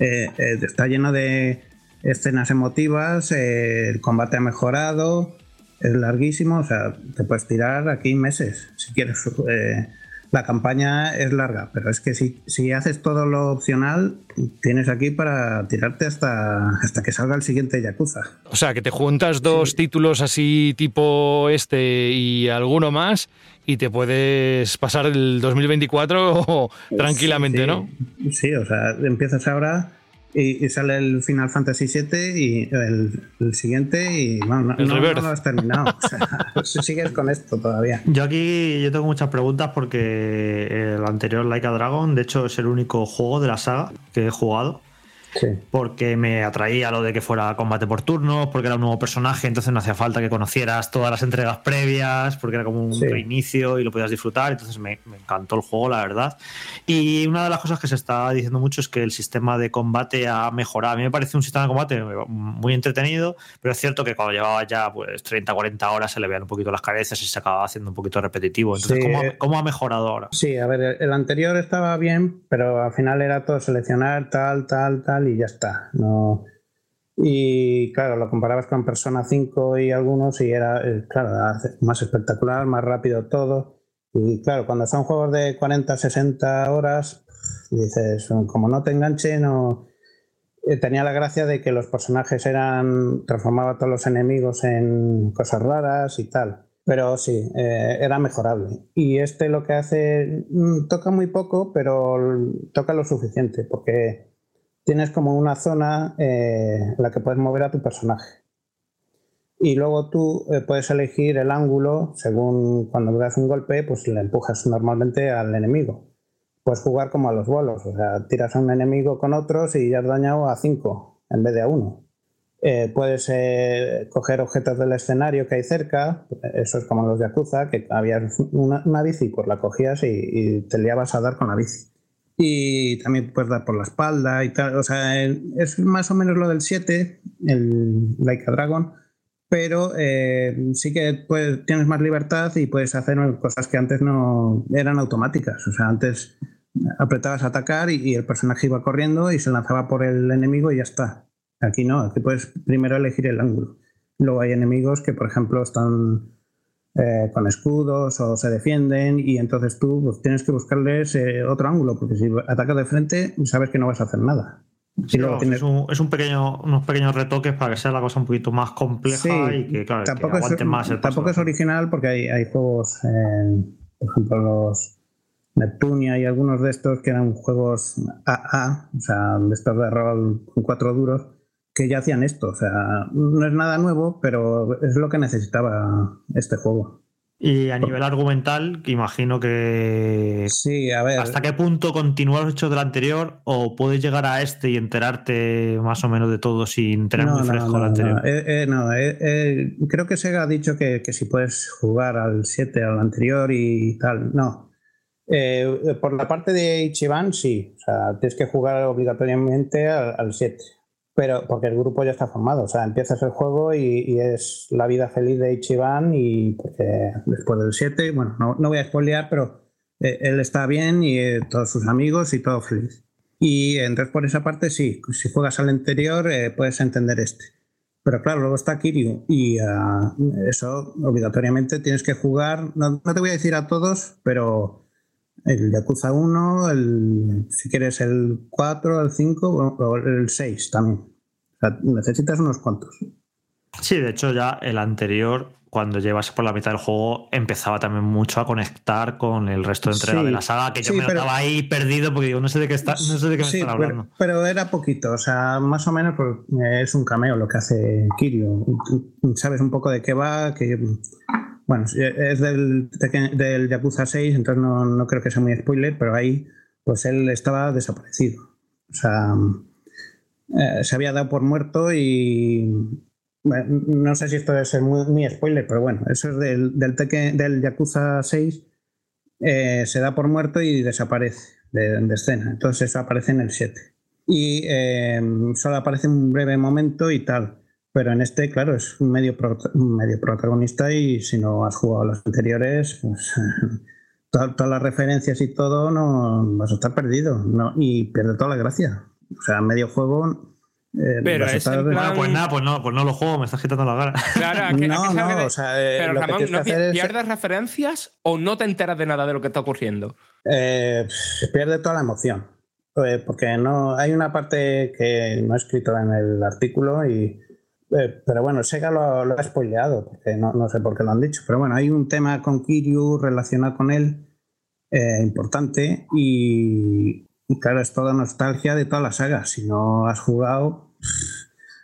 eh, eh, está lleno de escenas emotivas, eh, el combate ha mejorado es larguísimo, o sea, te puedes tirar aquí meses si quieres. Eh, la campaña es larga, pero es que si, si haces todo lo opcional, tienes aquí para tirarte hasta, hasta que salga el siguiente Yakuza. O sea, que te juntas dos títulos así tipo este y alguno más y te puedes pasar el 2024 tranquilamente, ¿no? Sí, o sea, empiezas ahora y, sale el Final Fantasy VII y el, siguiente y bueno, no, lo has terminado. o sea, sigues con esto todavía. Yo aquí yo tengo muchas preguntas porque el anterior Like a Dragon, de hecho, es el único juego de la saga que he jugado porque me atraía lo de que fuera combate por turnos, porque era un nuevo personaje, entonces no hacía falta que conocieras todas las entregas previas, porque era como un reinicio y lo podías disfrutar, entonces me, encantó el juego, la verdad. Y una de las cosas que se está diciendo mucho es que el sistema de combate ha mejorado. A mí me parece un sistema de combate muy entretenido, pero es cierto que cuando llevaba ya pues 30, 40 horas se le veían un poquito las cabezas y se acababa haciendo un poquito repetitivo. Entonces, ¿cómo, ha mejorado ahora? Sí, a ver, el anterior estaba bien, pero al final era todo seleccionar tal, tal, tal y ya está. No... Y claro, lo comparabas con Persona 5 y algunos y era, eh, claro, más espectacular, más rápido todo. Y claro, cuando son juegos de 40, 60 horas, dices, como no te enganche, no... Eh, tenía la gracia de que los personajes eran, transformaba a todos los enemigos en cosas raras y tal. Pero sí, eh, era mejorable. Y este lo que hace, mm, toca muy poco, pero toca lo suficiente, porque tienes como una zona eh, en la que puedes mover a tu personaje. Y luego tú eh, puedes elegir el ángulo según cuando das un golpe, pues le empujas normalmente al enemigo. Puedes jugar como a los bolos, o sea, tiras a un enemigo con otros y ya has dañado a cinco en vez de a uno. Eh, puedes coger objetos del escenario que hay cerca, eso es como los de Yakuza, que había una, bici, pues la cogías y, te liabas a dar con la bici. Y también puedes dar por la espalda y tal. O sea, es más o menos lo del 7, el Like a Dragon, pero eh, sí que tienes más libertad y puedes hacer cosas que antes no eran automáticas. O sea, antes apretabas a atacar y el personaje iba corriendo y se lanzaba por el enemigo y ya está Aquí no, aquí puedes primero elegir el ángulo. Luego hay enemigos que, por ejemplo, están eh, con escudos o se defienden y entonces tú pues, tienes que buscarles eh, otro ángulo, porque si atacas de frente sabes que no vas a hacer nada. es, un, pequeño, unos pequeños retoques para que sea la cosa un poquito más compleja y que, claro, tampoco es, más Tampoco es original porque hay, hay juegos, eh, por ejemplo, los Neptunia y algunos de estos que eran juegos AA, o sea, de estos de rol con cuatro duros, que ya hacían esto. O sea, no es nada nuevo, pero es lo que necesitaba este juego. Y a nivel argumental, que imagino que. Sí, a ver. ¿Hasta qué punto continúa los hechos del anterior o puedes llegar a este y enterarte más o menos de todo sin tener muy fresco el anterior? No, eh, eh, eh, creo que Sega ha dicho que, si puedes jugar al 7, al anterior y tal. No. por la parte de Ichiban, sí. O sea, tienes que jugar obligatoriamente al 7 pero porque el grupo ya está formado, o sea, empiezas el juego y, es la vida feliz de Ichiban y porque después del 7, bueno, no, voy a spoilear, pero eh, él está bien y eh, todos sus amigos y todo feliz. Y entonces por esa parte sí, si juegas al anterior eh, puedes entender este. Pero claro, luego está Kiryu y ah, eso obligatoriamente tienes que jugar, no, te voy a decir a todos, pero el Yakuza 1, el, si quieres el 4, el 5 o el 6 también. Sea, necesitas unos cuantos. Sí, de hecho ya el anterior, cuando llevas por la mitad del juego, empezaba también mucho a conectar con el resto de entrega de la saga, que yo me estaba ahí perdido porque digo, no sé de qué, está, no sé de qué me están hablando. Pero, era poquito, o sea, más o menos pues, es un cameo lo que hace Kiryu. Sabes un poco de qué va, que bueno, es del, del Yakuza 6, entonces no, creo que sea muy spoiler, pero ahí pues él estaba desaparecido. O sea, eh, se había dado por muerto y no sé si esto debe ser muy, spoiler, pero bueno, eso es del, del, del Yakuza 6, eh, se da por muerto y desaparece de, escena. Entonces aparece en el 7. Y eh, solo aparece un breve momento y tal. Pero en este, claro, es un medio, medio protagonista y si no has jugado los anteriores, pues todas, las referencias y todo, no vas a estar perdido ¿no? y pierde toda la gracia. O sea, medio juego. Eh, pero es pues nada, pues no, pues no lo juego, me estás quitando la cara. Claro, no, no, o sea, eh, pero Ramón, ¿no pierdes referencias o no te enteras de nada de lo que está ocurriendo? Eh, pierde toda la emoción. Eh, porque no hay una parte que no he escrito en el artículo y eh, pero bueno, Sega lo, ha spoileado, porque no, sé por qué lo han dicho. Pero bueno, hay un tema con Kiryu relacionado con él eh, importante y, claro, es toda nostalgia de toda la saga. Si no has jugado,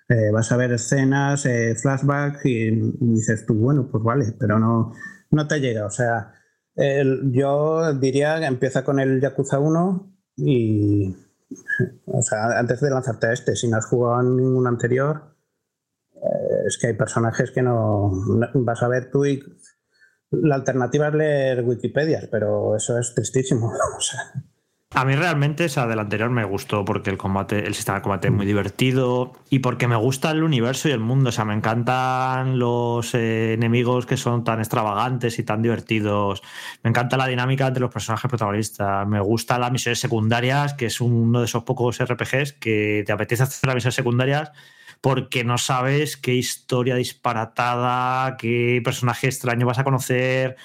eh, vas a ver escenas, flashbacks y, dices tú, bueno, pues vale, pero no, no te llega. O sea, yo diría que empieza con el Yakuza 1 y, o sea, antes de lanzarte a este, si no has jugado en ningún anterior es que hay personajes que no vas a ver tú y la alternativa es leer Wikipedia, pero eso es tristísimo. A mí realmente, o sea, del anterior me gustó porque el combate, el sistema de combate es muy divertido y porque me gusta el universo y el mundo. O sea, me encantan los eh, enemigos que son tan extravagantes y tan divertidos. Me encanta la dinámica entre los personajes protagonistas. Me gustan las misiones secundarias, que es uno de esos pocos RPGs que te apetece hacer las misiones secundarias porque no sabes qué historia disparatada, qué personaje extraño vas a conocer.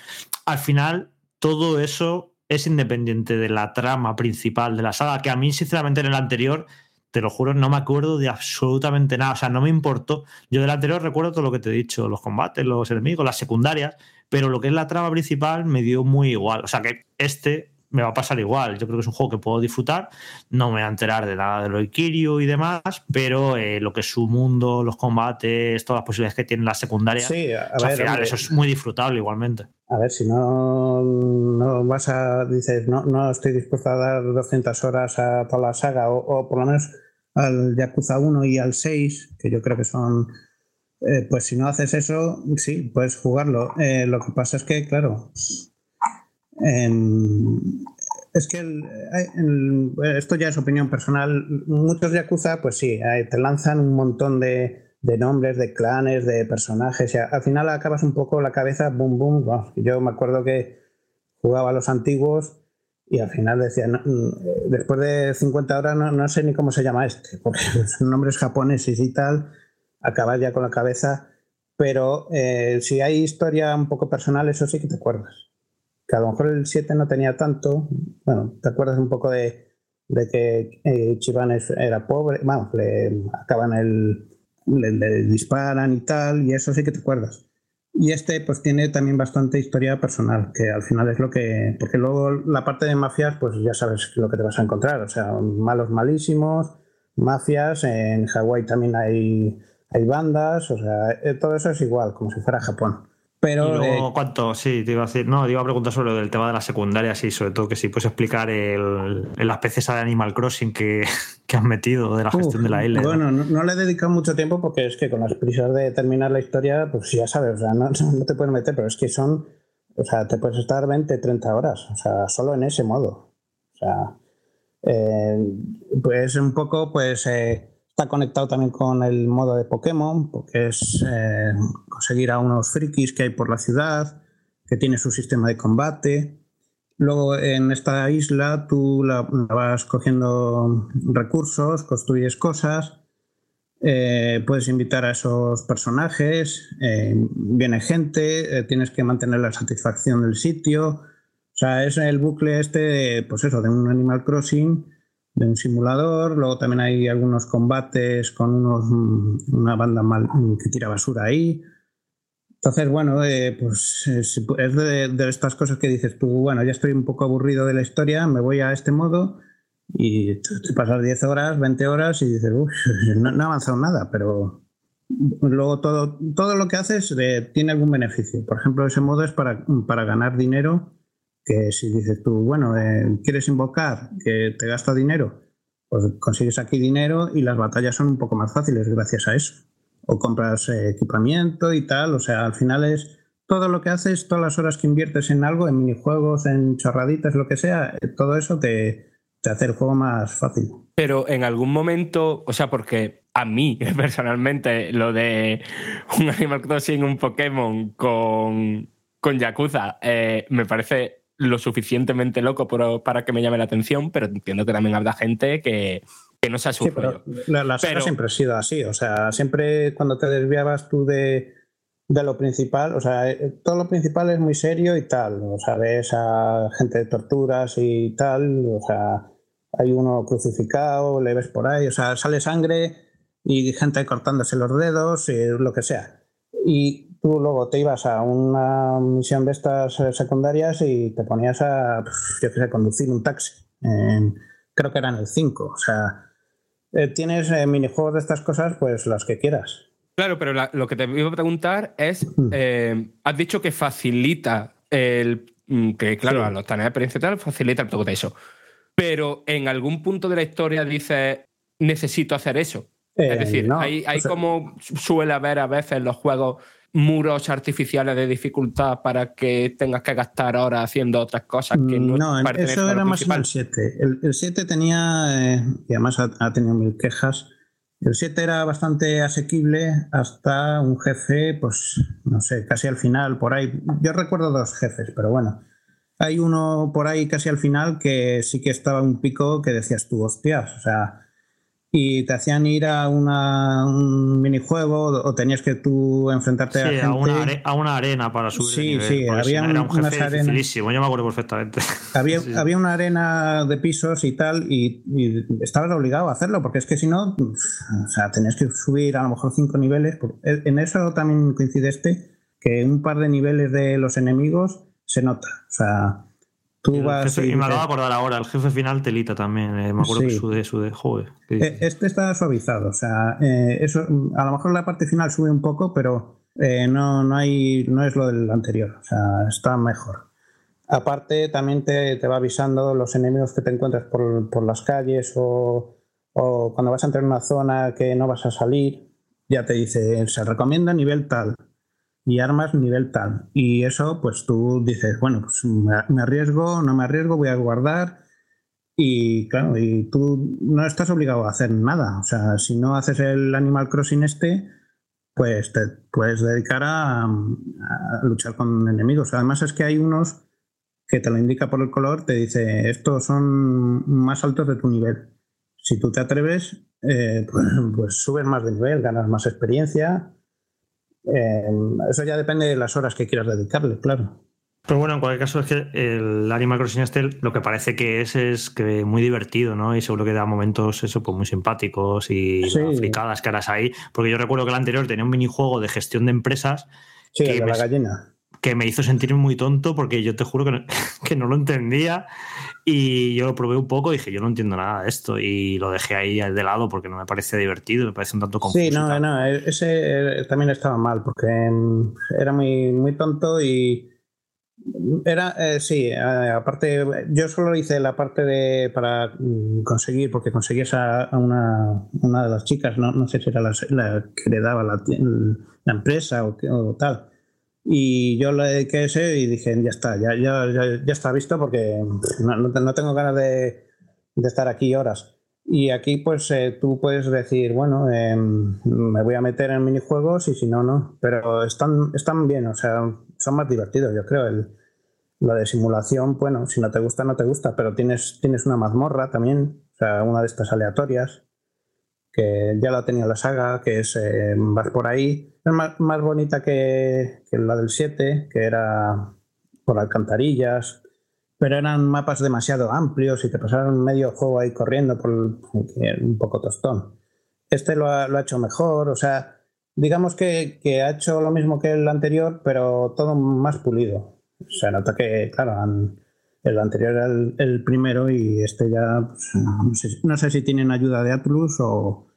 Al final, todo eso es independiente de la trama principal de la saga, que a mí, sinceramente, en el anterior, te lo juro, no me acuerdo de absolutamente nada. O sea, no me importó. Yo del anterior recuerdo todo lo que te he dicho, los combates, los enemigos, las secundarias, pero lo que es la trama principal me dio muy igual. O sea, que este me va a pasar igual. Yo creo que es un juego que puedo disfrutar. No me voy a enterar de nada de lo de Kiryu y demás, pero eh, lo que es su mundo, los combates, todas las posibilidades que tienen las secundarias, sí, a ver, al final eso es muy disfrutable igualmente. A ver, si no, no vas a, dices, no, no estoy dispuesto a dar 200 horas a toda la saga, o, por lo menos al Yakuza 1 y al 6, que yo creo que son eh, pues si no haces eso, sí, puedes jugarlo. Eh, lo que pasa es que, claro, es que esto ya es opinión personal. Muchos Yakuza, pues sí, te lanzan un montón de, nombres, de clanes, de personajes. Y al final acabas un poco la cabeza, boom, boom. Yo me acuerdo que jugaba a los antiguos y al final decía, después de 50 horas no, sé ni cómo se llama este, porque son nombres japoneses y tal acabar ya con la cabeza, pero eh, si hay historia un poco personal, eso sí que te acuerdas. Que a lo mejor el 7 no tenía tanto, bueno, te acuerdas un poco de, que eh, era pobre, vamos, le acaban el, le, disparan y tal, y eso sí que te acuerdas. Y este pues tiene también bastante historia personal, que al final es lo que... Porque luego la parte de mafias, pues ya sabes lo que te vas a encontrar. O sea, malos malísimos, mafias, en Hawái también hay hay bandas, o sea, eh, todo eso es igual, como si fuera Japón. Pero. Eh, ¿Cuánto? Sí, te iba a decir. No, te iba a preguntar sobre el tema de la secundaria, sí, sobre todo que si puedes explicar el, la especies de Animal Crossing que, que has metido de la gestión de la isla. Bueno, no, le he dedicado mucho tiempo porque es que con las prisas de terminar la historia, pues ya sabes, o sea, no, no te puedes meter, pero es que son. O sea, te puedes estar 20, 30 horas, o sea, solo en ese modo. O sea, eh, pues un poco, pues. Está conectado también con el modo de Pokémon, porque es eh, conseguir a unos frikis que hay por la ciudad, que tiene su sistema de combate. Luego en esta isla tú la, vas cogiendo recursos, construyes cosas, eh, puedes invitar a esos personajes, eh, viene gente, tienes que mantener la satisfacción del sitio. O sea, es el bucle este, pues eso, de un Animal Crossing de un simulador. Luego también hay algunos combates con unos, mm, una banda mal, que tira basura ahí. Entonces, bueno, eh, pues es, de, estas cosas que dices tú, bueno, ya estoy un poco aburrido de la historia, me voy a este modo y te, pasas 10 horas, 20 horas y dices, uff, no, ha avanzado nada, pero luego todo, todo lo que haces eh, tiene algún beneficio. Por ejemplo, ese modo es para, para ganar dinero que si dices tú, bueno, eh, quieres invocar que te gasta dinero, pues consigues aquí dinero y las batallas son un poco más fáciles gracias a eso. O compras eh, equipamiento y tal, o sea, al final es todo lo que haces, todas las horas que inviertes en algo, en minijuegos, en chorraditas, lo que sea, eh, todo eso te, te hace el juego más fácil. Pero en algún momento, o sea, porque a mí personalmente lo de un Animal Crossing, un Pokémon con, con Yakuza, me parece lo suficientemente loco para que me llame la atención, pero entiendo que también habrá gente que, no se asusta. la, la siempre ha sido así, o sea, siempre cuando te desviabas tú de, lo principal, o sea, eh, todo lo principal es muy serio y tal, o sea, ves a gente de torturas y tal, o sea, hay uno crucificado, le ves por ahí, o sea, sale sangre y gente cortándose los dedos, y lo que sea. Y tú luego te ibas a una misión de estas eh, secundarias y te ponías a, yo qué sé, conducir un taxi. creo que eran el 5. O sea, eh, tienes eh, minijuegos de estas cosas, pues las que quieras. Claro, pero lo que te iba a preguntar es, mm. has dicho que facilita el, mm, que claro, a los tener experiencia y tal, facilita el eso. Pero en algún punto de la historia dices, necesito hacer eso. es decir, hay, hay como suele haber a veces los juegos muros artificiales de dificultad para que tengas que gastar horas haciendo otras cosas que no No, eso era más el 7. El, 7 tenía, eh, y además ha, tenido mil quejas, el 7 era bastante asequible hasta un jefe, pues no sé, casi al final, por ahí. Yo recuerdo dos jefes, pero bueno. Hay uno por ahí casi al final que sí que estaba un pico que decías tú, hostias, o sea, y te hacían ir a una, un minijuego o tenías que tú enfrentarte a, gente. A, una a una arena para subir. Sí, nivel, sí, había era un jefe arenas. yo me acuerdo perfectamente. Había, había una arena de pisos y tal, y, estabas obligado a hacerlo, porque es que si no, o sea, tenías que subir a lo mejor cinco niveles. En eso también coincide este, que un par de niveles de los enemigos se nota. O sea, y me acabo de acordar ahora, el jefe final telita también. Eh, me acuerdo que sudé, sudé, joder. Eh, este está suavizado, o sea, eh, eso, a lo mejor la parte final sube un poco, pero no, no, hay, no es lo del anterior, o sea, está mejor. Aparte, también te, te va avisando los enemigos que te encuentras por, por las calles o, o cuando vas a entrar en una zona que no vas a salir, ya te dice, se recomienda nivel tal y armas nivel tal. Y eso, pues tú dices, bueno, pues me arriesgo, no me arriesgo, voy a guardar. Y claro, y tú no estás obligado a hacer nada. O sea, si no haces el Animal Crossing este, pues te puedes dedicar a, luchar con enemigos. Además es que hay unos que te lo indica por el color, te dice, estos son más altos de tu nivel. Si tú te atreves, eh, pues, pues, subes más de nivel, ganas más experiencia. Eh, eso ya depende de las horas que quieras dedicarle, claro. Pero bueno, en cualquier caso es que el Animal Crossing este lo que parece que es es que muy divertido, ¿no? Y seguro que da momentos eso pues muy simpáticos y fricadas caras ahí, porque yo recuerdo que el anterior tenía un minijuego de gestión de empresas sí, que de la gallina que me hizo sentir muy tonto porque yo te juro que no, que no, lo entendía y yo lo probé un poco y dije, yo no entiendo nada de esto y lo dejé ahí de lado porque no me parece divertido, me parece un tanto confuso. Sí, no, no, ese también estaba mal porque era muy, muy tonto y era, eh, sí, eh, aparte, yo solo hice la parte de para mm, conseguir, porque conseguías a, una, una, de las chicas, no, no sé si era la, que le daba la, la empresa o, o, tal. Y yo le dediqué ese y dije, ya está, ya, ya, ya, está visto porque no, no tengo ganas de, de, estar aquí horas. Y aquí pues eh, tú puedes decir, bueno, em, me voy a meter en minijuegos y si no, no. Pero están, están bien, o sea, son más divertidos, yo creo. El, la de simulación, bueno, si no te gusta, no te gusta, pero tienes, tienes una mazmorra también, o sea, una de estas aleatorias, que ya la tenía la saga, que es, eh, vas por ahí, es más, más bonita que, que, la del 7, que era por alcantarillas, pero eran mapas demasiado amplios y te pasaron medio juego ahí corriendo por un poco tostón. Este lo ha, lo ha hecho mejor, o sea, digamos que, que, ha hecho lo mismo que el anterior, pero todo más pulido. Se nota que, claro, el anterior era el, primero y este ya, pues, no, sé, si tienen ayuda de Atlus o,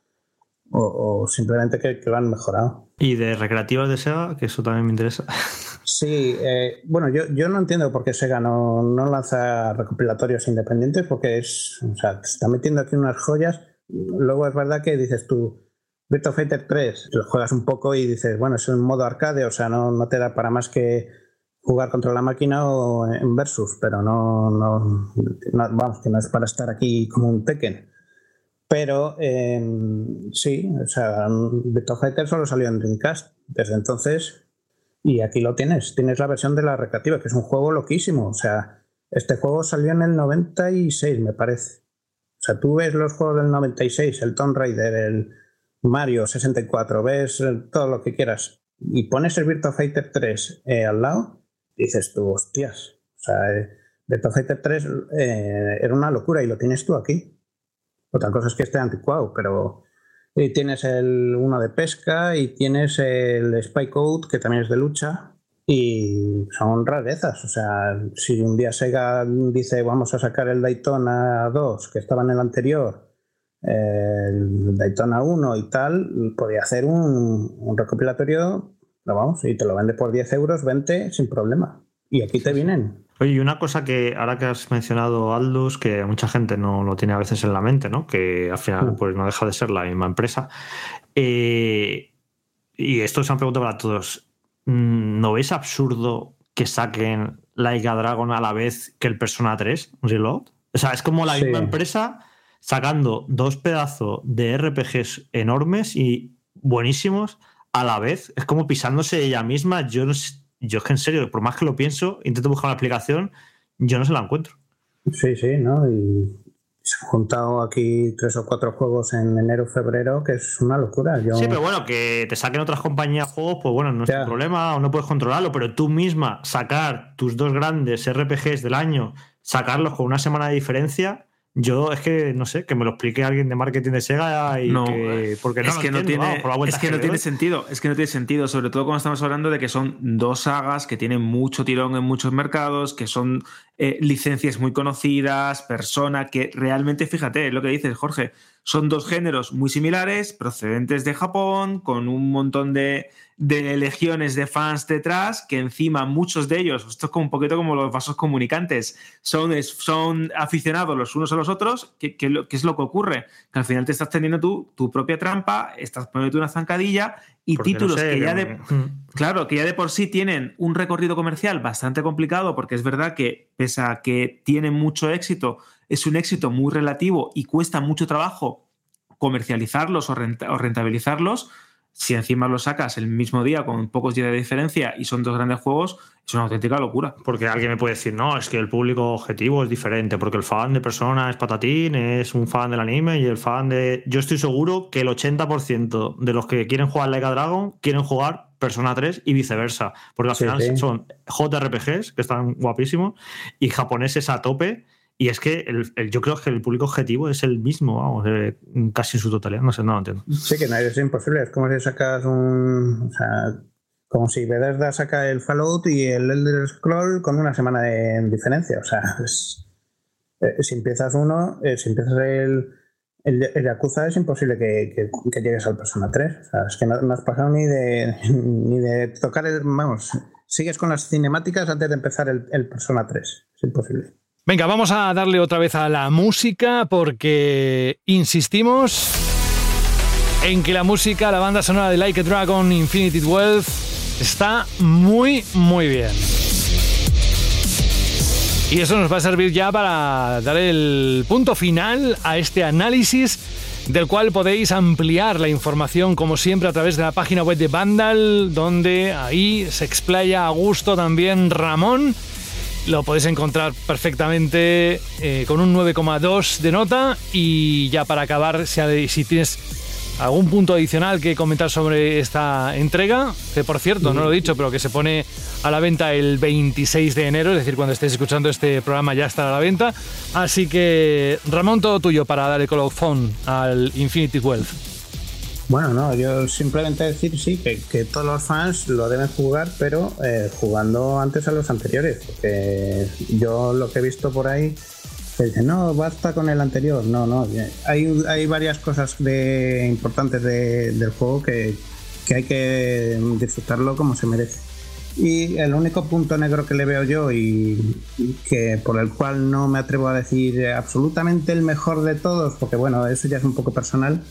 o, simplemente que, lo han mejorado. ¿Y de recreativas de Sega? Que eso también me interesa. Sí, eh, bueno, yo, yo no entiendo por qué Sega no, no lanza recopilatorios independientes, porque es, o sea, te está metiendo aquí unas joyas. Luego es verdad que dices tú, Virtua Fighter 3, lo juegas un poco y dices, bueno, es un modo arcade, o sea, no, no te da para más que jugar contra la máquina o en versus, pero no, no, vamos, que no es para estar aquí como un Tekken. Pero em, sí, o sea, Virtua Fighter solo salió en Dreamcast desde entonces y aquí lo tienes, tienes la versión de la recreativa, que es un juego loquísimo, o sea, este juego salió en el 96, me parece. O sea, tú ves los juegos del 96, el Tomb Raider, el Mario 64, ves todo lo que quieras y pones el Virtua Fighter 3 eh, al lado dices tú, hostias, o sea, eh, Virtua Fighter 3 eh, era una locura y lo tienes tú aquí. Otra cosa es que esté anticuado, pero y tienes el uno de pesca y tienes el Spy Code, que también es de lucha, y son rarezas. O sea, si un día Sega dice vamos a sacar el Daytona 2, que estaba en el anterior, el Daytona 1 y tal, podría hacer un, un recopilatorio lo vamos, y te lo vende por 10 euros, 20 sin problema. Y aquí te vienen. Oye, una cosa que ahora que has mencionado Aldus, que mucha gente no lo tiene a veces en la mente, ¿no? Que al final mm. pues no deja de ser la misma empresa. Eh, y esto se han preguntado para todos. Mm, ¿No veis absurdo que saquen Laika Dragon a la vez que el Persona 3 Reload? O sea, es como la misma empresa sacando dos pedazos de RPGs enormes y buenísimos a la vez. Es como pisándose ella misma. Yo, no yo es que en serio, por más que lo pienso, intento buscar una explicación, yo no se la encuentro. Sí, sí, ¿no? Y se han juntado aquí tres o cuatro juegos en enero, febrero, que es una locura. Sí, pero bueno, que te saquen otras compañías juegos, pues bueno, no es un problema o no puedes controlarlo, pero tú misma sacar tus dos grandes RPGs del año, sacarlos con una semana de diferencia, yo es que no sé, que me lo explique alguien de marketing de Sega y no, que, porque no es que no tiene, es que no tiene sentido, es que no tiene sentido, sobre todo cuando estamos hablando de que son dos sagas que tienen mucho tirón en muchos mercados, que son eh, licencias muy conocidas, persona que realmente, fíjate, lo que dices, Jorge, son dos géneros muy similares, procedentes de Japón, con un montón de, de legiones de fans detrás, que encima muchos de ellos, esto es como un poquito como los vasos comunicantes, son, son aficionados los unos a los otros, ¿qué, es lo que ocurre? Que al final te estás teniendo tú tu propia trampa, estás poniendo una zancadilla y títulos que ya de claro que ya de por sí tienen un recorrido comercial bastante complicado porque es verdad que pese a que tienen mucho éxito es un éxito muy relativo y cuesta mucho trabajo comercializarlos o rentabilizarlos si encima lo sacas el mismo día con pocos días de diferencia y son dos grandes juegos, es una auténtica locura. Porque alguien me puede decir, no, es que el público objetivo es diferente, porque el fan de Persona es patatín, es un fan del anime y el fan de... Yo estoy seguro que el 80% de los que quieren jugar Like a Dragon quieren jugar Persona 3 y viceversa, porque al final son JRPGs, que están guapísimos, y japoneses a tope y es que el, yo creo que el público objetivo es el mismo, vamos, casi en su totalidad. No sé, no lo entiendo. Sí, que no es imposible. Es como si sacas un. O sea, como si Bethesda saca el Fallout y el Elder Scroll con una semana de diferencia. O sea, eh, si empiezas uno, eh, si empiezas el, el, el, Yakuza, es imposible que, que, llegues al Persona 3. O sea, es que no, has pasado ni de, ni de tocar el. Vamos, sigues con las cinemáticas antes de empezar el, el Persona 3. Es imposible. Venga, vamos a darle otra vez a la música porque insistimos en que la música, la banda sonora de Like a Dragon Infinity Wealth está muy, muy bien. Y eso nos va a servir ya para dar el punto final a este análisis del cual podéis ampliar la información como siempre a través de la página web de Vandal, donde ahí se explaya a gusto también Ramón lo podéis encontrar perfectamente eh, con un 9,2 de nota y ya para acabar, si, tienes algún punto adicional que comentar sobre esta entrega, que por cierto, no lo he dicho, pero que se pone a la venta el 26 de enero, es decir, cuando estéis escuchando este programa ya estará a la venta. Así que, Ramón, todo tuyo para dar el colofón al Infinity Wealth. Bueno, no, yo simplemente decir sí, que, todos los fans lo deben jugar, pero eh, jugando antes a los anteriores, porque yo lo que he visto por ahí, que dicen, no, basta con el anterior, no, no, hay, hay varias cosas de, importantes del juego que, que hay que disfrutarlo como se merece. Y el único punto negro que le veo yo y, que por el cual no me atrevo a decir absolutamente el mejor de todos, porque bueno, eso ya es un poco personal,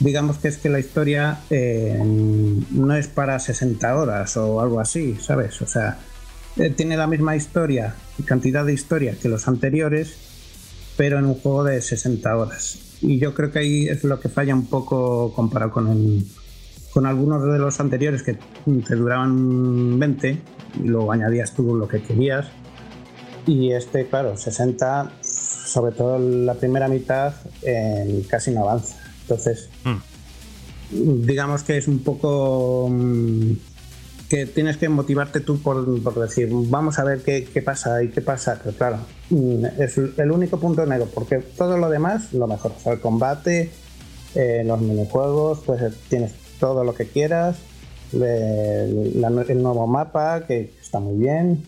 digamos que es que la historia eh, no es para 60 horas o algo así, ¿sabes? O sea, eh, tiene la misma historia y cantidad de historia que los anteriores, pero en un juego de 60 horas. Y yo creo que ahí es lo que falla un poco comparado con, con algunos de los anteriores que te duraban 20 y luego añadías tú lo que querías. Y este, claro, 60, sobre todo la primera mitad, casi no avanza. Entonces, mm. digamos que es un poco mm, que tienes que motivarte tú por, decir, vamos a ver qué, pasa y qué pasa. Pero claro, mm, es el único punto negro, porque todo lo demás, lo mejor. O sea, el combate, eh, los minijuegos, pues eh, tienes todo lo que quieras. el nuevo mapa, que está muy bien.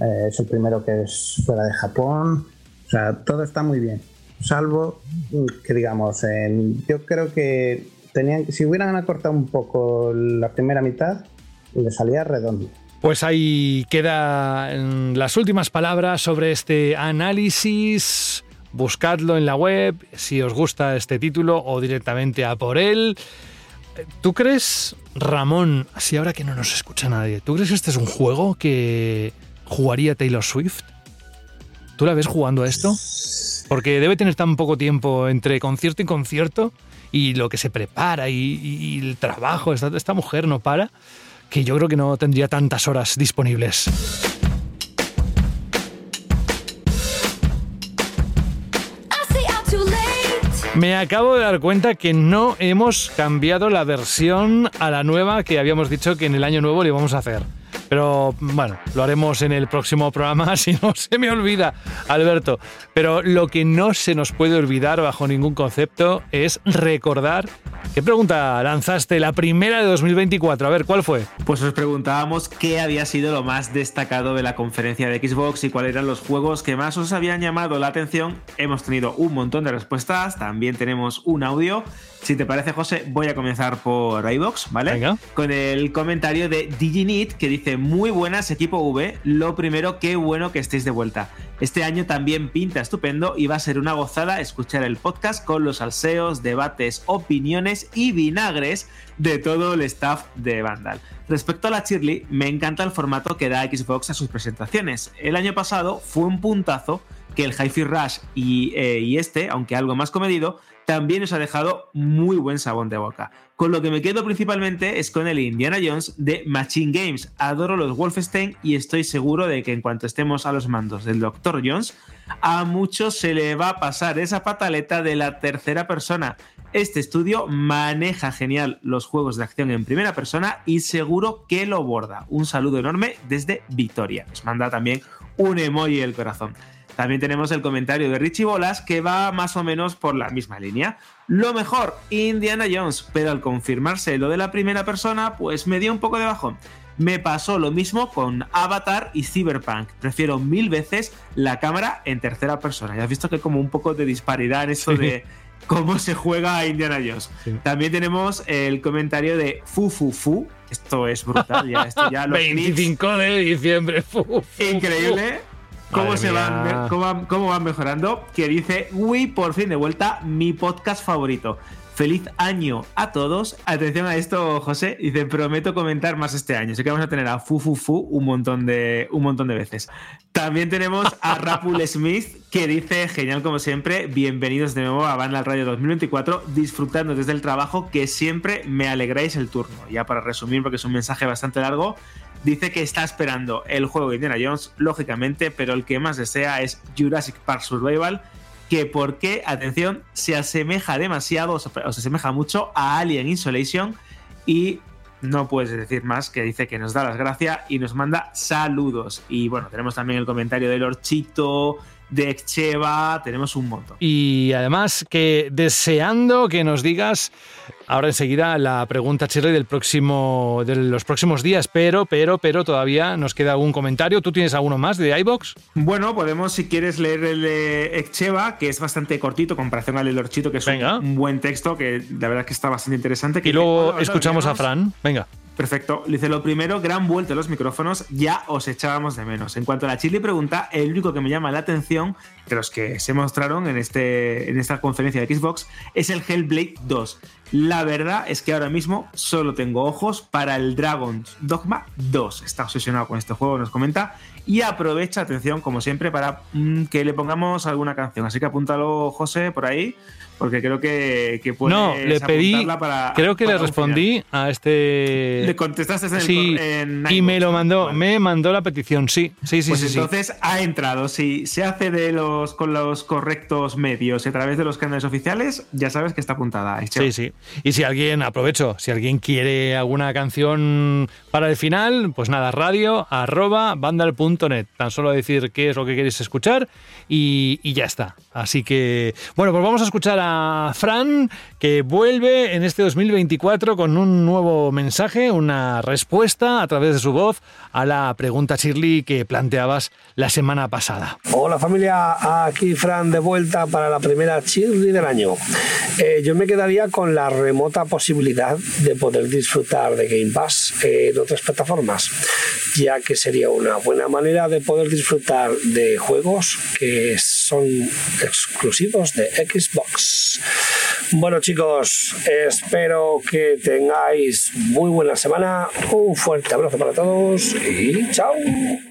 Eh, es el primero que es fuera de Japón. O sea, todo está muy bien salvo que digamos, yo creo que tenían, si hubieran acortado un poco la primera mitad, le salía redondo. Pues ahí quedan las últimas palabras sobre este análisis. Buscadlo en la web si os gusta este título o directamente a por él. ¿Tú crees, Ramón, así ahora que no nos escucha nadie, ¿tú crees que este es un juego que jugaría Taylor Swift? ¿Tú la ves jugando a esto? Porque debe tener tan poco tiempo entre concierto y concierto y lo que se prepara y, el trabajo. Esta, esta mujer no para, que yo creo que no tendría tantas horas disponibles. Me acabo de dar cuenta que no hemos cambiado la versión a la nueva que habíamos dicho que en el año nuevo le íbamos a hacer. Pero bueno, lo haremos en el próximo programa si no se me olvida, Alberto. Pero lo que no se nos puede olvidar bajo ningún concepto es recordar qué pregunta lanzaste la primera de 2024. A ver, ¿cuál fue? Pues os preguntábamos qué había sido lo más destacado de la conferencia de Xbox y cuáles eran los juegos que más os habían llamado la atención. Hemos tenido un montón de respuestas, también tenemos un audio. Si te parece, José, voy a comenzar por iBox, ¿vale? Venga. Con el comentario de DigiNit que dice: Muy buenas, equipo V. Lo primero, qué bueno que estéis de vuelta. Este año también pinta estupendo y va a ser una gozada escuchar el podcast con los salseos, debates, opiniones y vinagres de todo el staff de Vandal. Respecto a la Cheerly, me encanta el formato que da Xbox a sus presentaciones. El año pasado fue un puntazo que el Hi-Fi Rush y, eh, y este, aunque algo más comedido, también os ha dejado muy buen sabón de boca. Con lo que me quedo principalmente es con el Indiana Jones de Machine Games. Adoro los Wolfenstein y estoy seguro de que en cuanto estemos a los mandos del Dr. Jones, a muchos se le va a pasar esa pataleta de la tercera persona. Este estudio maneja genial los juegos de acción en primera persona y seguro que lo borda. Un saludo enorme desde Victoria. Os manda también un emoji del corazón. También tenemos el comentario de Richie Bolas que va más o menos por la misma línea. Lo mejor, Indiana Jones, pero al confirmarse lo de la primera persona, pues me dio un poco de bajón. Me pasó lo mismo con Avatar y Cyberpunk. Prefiero mil veces la cámara en tercera persona. Ya has visto que hay como un poco de disparidad en esto de cómo se juega a Indiana Jones. Sí. También tenemos el comentario de Fu Fu Fu. Esto es brutal, ya, esto ya los clips- 25 de diciembre. Fu, fu, Increíble. Cómo, se van, cómo, van- cómo van mejorando. Que dice, uy, por fin de vuelta, mi podcast favorito. Feliz año a todos. Atención a esto, José. Dice, prometo comentar más este año. Así que vamos a tener a Fu Fu Fu un montón de, un montón de veces. También tenemos a Rapul Smith, que dice, genial como siempre, bienvenidos de nuevo a Vandal Radio 2024, disfrutando desde el trabajo que siempre me alegráis el turno. Ya para resumir, porque es un mensaje bastante largo, dice que está esperando el juego de Indiana Jones, lógicamente, pero el que más desea es Jurassic Park Survival, que porque, atención, se asemeja demasiado, o se asemeja mucho a Alien Isolation y no puedes decir más que dice que nos da las gracias y nos manda saludos. Y bueno, tenemos también el comentario de Lorchito, de Excheva, tenemos un montón. Y además que deseando que nos digas ahora enseguida la pregunta Shirley del próximo de los próximos días, pero pero pero todavía nos queda algún comentario. ¿Tú tienes alguno más de iBox? Bueno, podemos, si quieres, leer el de Excheva, que es bastante cortito en comparación al de Lorchito, que es Venga. un buen texto, que la verdad es que está bastante interesante. que Y luego "Hola, hola, escuchamos a hermanos". Fran. Venga. Perfecto. Dice lo primero, gran vuelta a los micrófonos, ya os echábamos de menos. En cuanto a la Chile pregunta, el único que me llama la atención de los que se mostraron en, este, en esta conferencia de Xbox es el Hellblade 2. La verdad es que ahora mismo solo tengo ojos para el Dragon's Dogma 2. Está obsesionado con este juego, nos comenta. Y aprovecha, atención, como siempre, para mm, que le pongamos alguna canción. Así que apúntalo, José, por ahí, porque creo que, que puedes No, le pedí, para- creo que le para respondí a este... le contestaste en sí, en y me lo mandó, Vale. me mandó la petición, sí, sí, sí, Pues sí, sí. entonces ha entrado. Si se hace de los con los correctos medios y a través de los canales oficiales, ya sabes que está apuntada. Aicheo. Sí, sí. Y si alguien, aprovecho, si alguien quiere alguna canción para el final, pues nada, radio arroba vandal.net. Tan solo decir qué es lo que queréis escuchar y, y ya está. Así que, bueno, pues vamos a escuchar a Fran, que vuelve en este 2024 con un nuevo mensaje, una respuesta a través de su voz a la pregunta, Shirley, que planteabas la semana pasada. Hola familia, aquí Fran de vuelta para la primera Chirri del año. Eh, yo me quedaría con la remota posibilidad de poder disfrutar de Game Pass en otras plataformas, ya que sería una buena manera de poder disfrutar de juegos que son exclusivos de Xbox. Bueno chicos, espero que tengáis muy buena semana, un fuerte abrazo para todos y chao.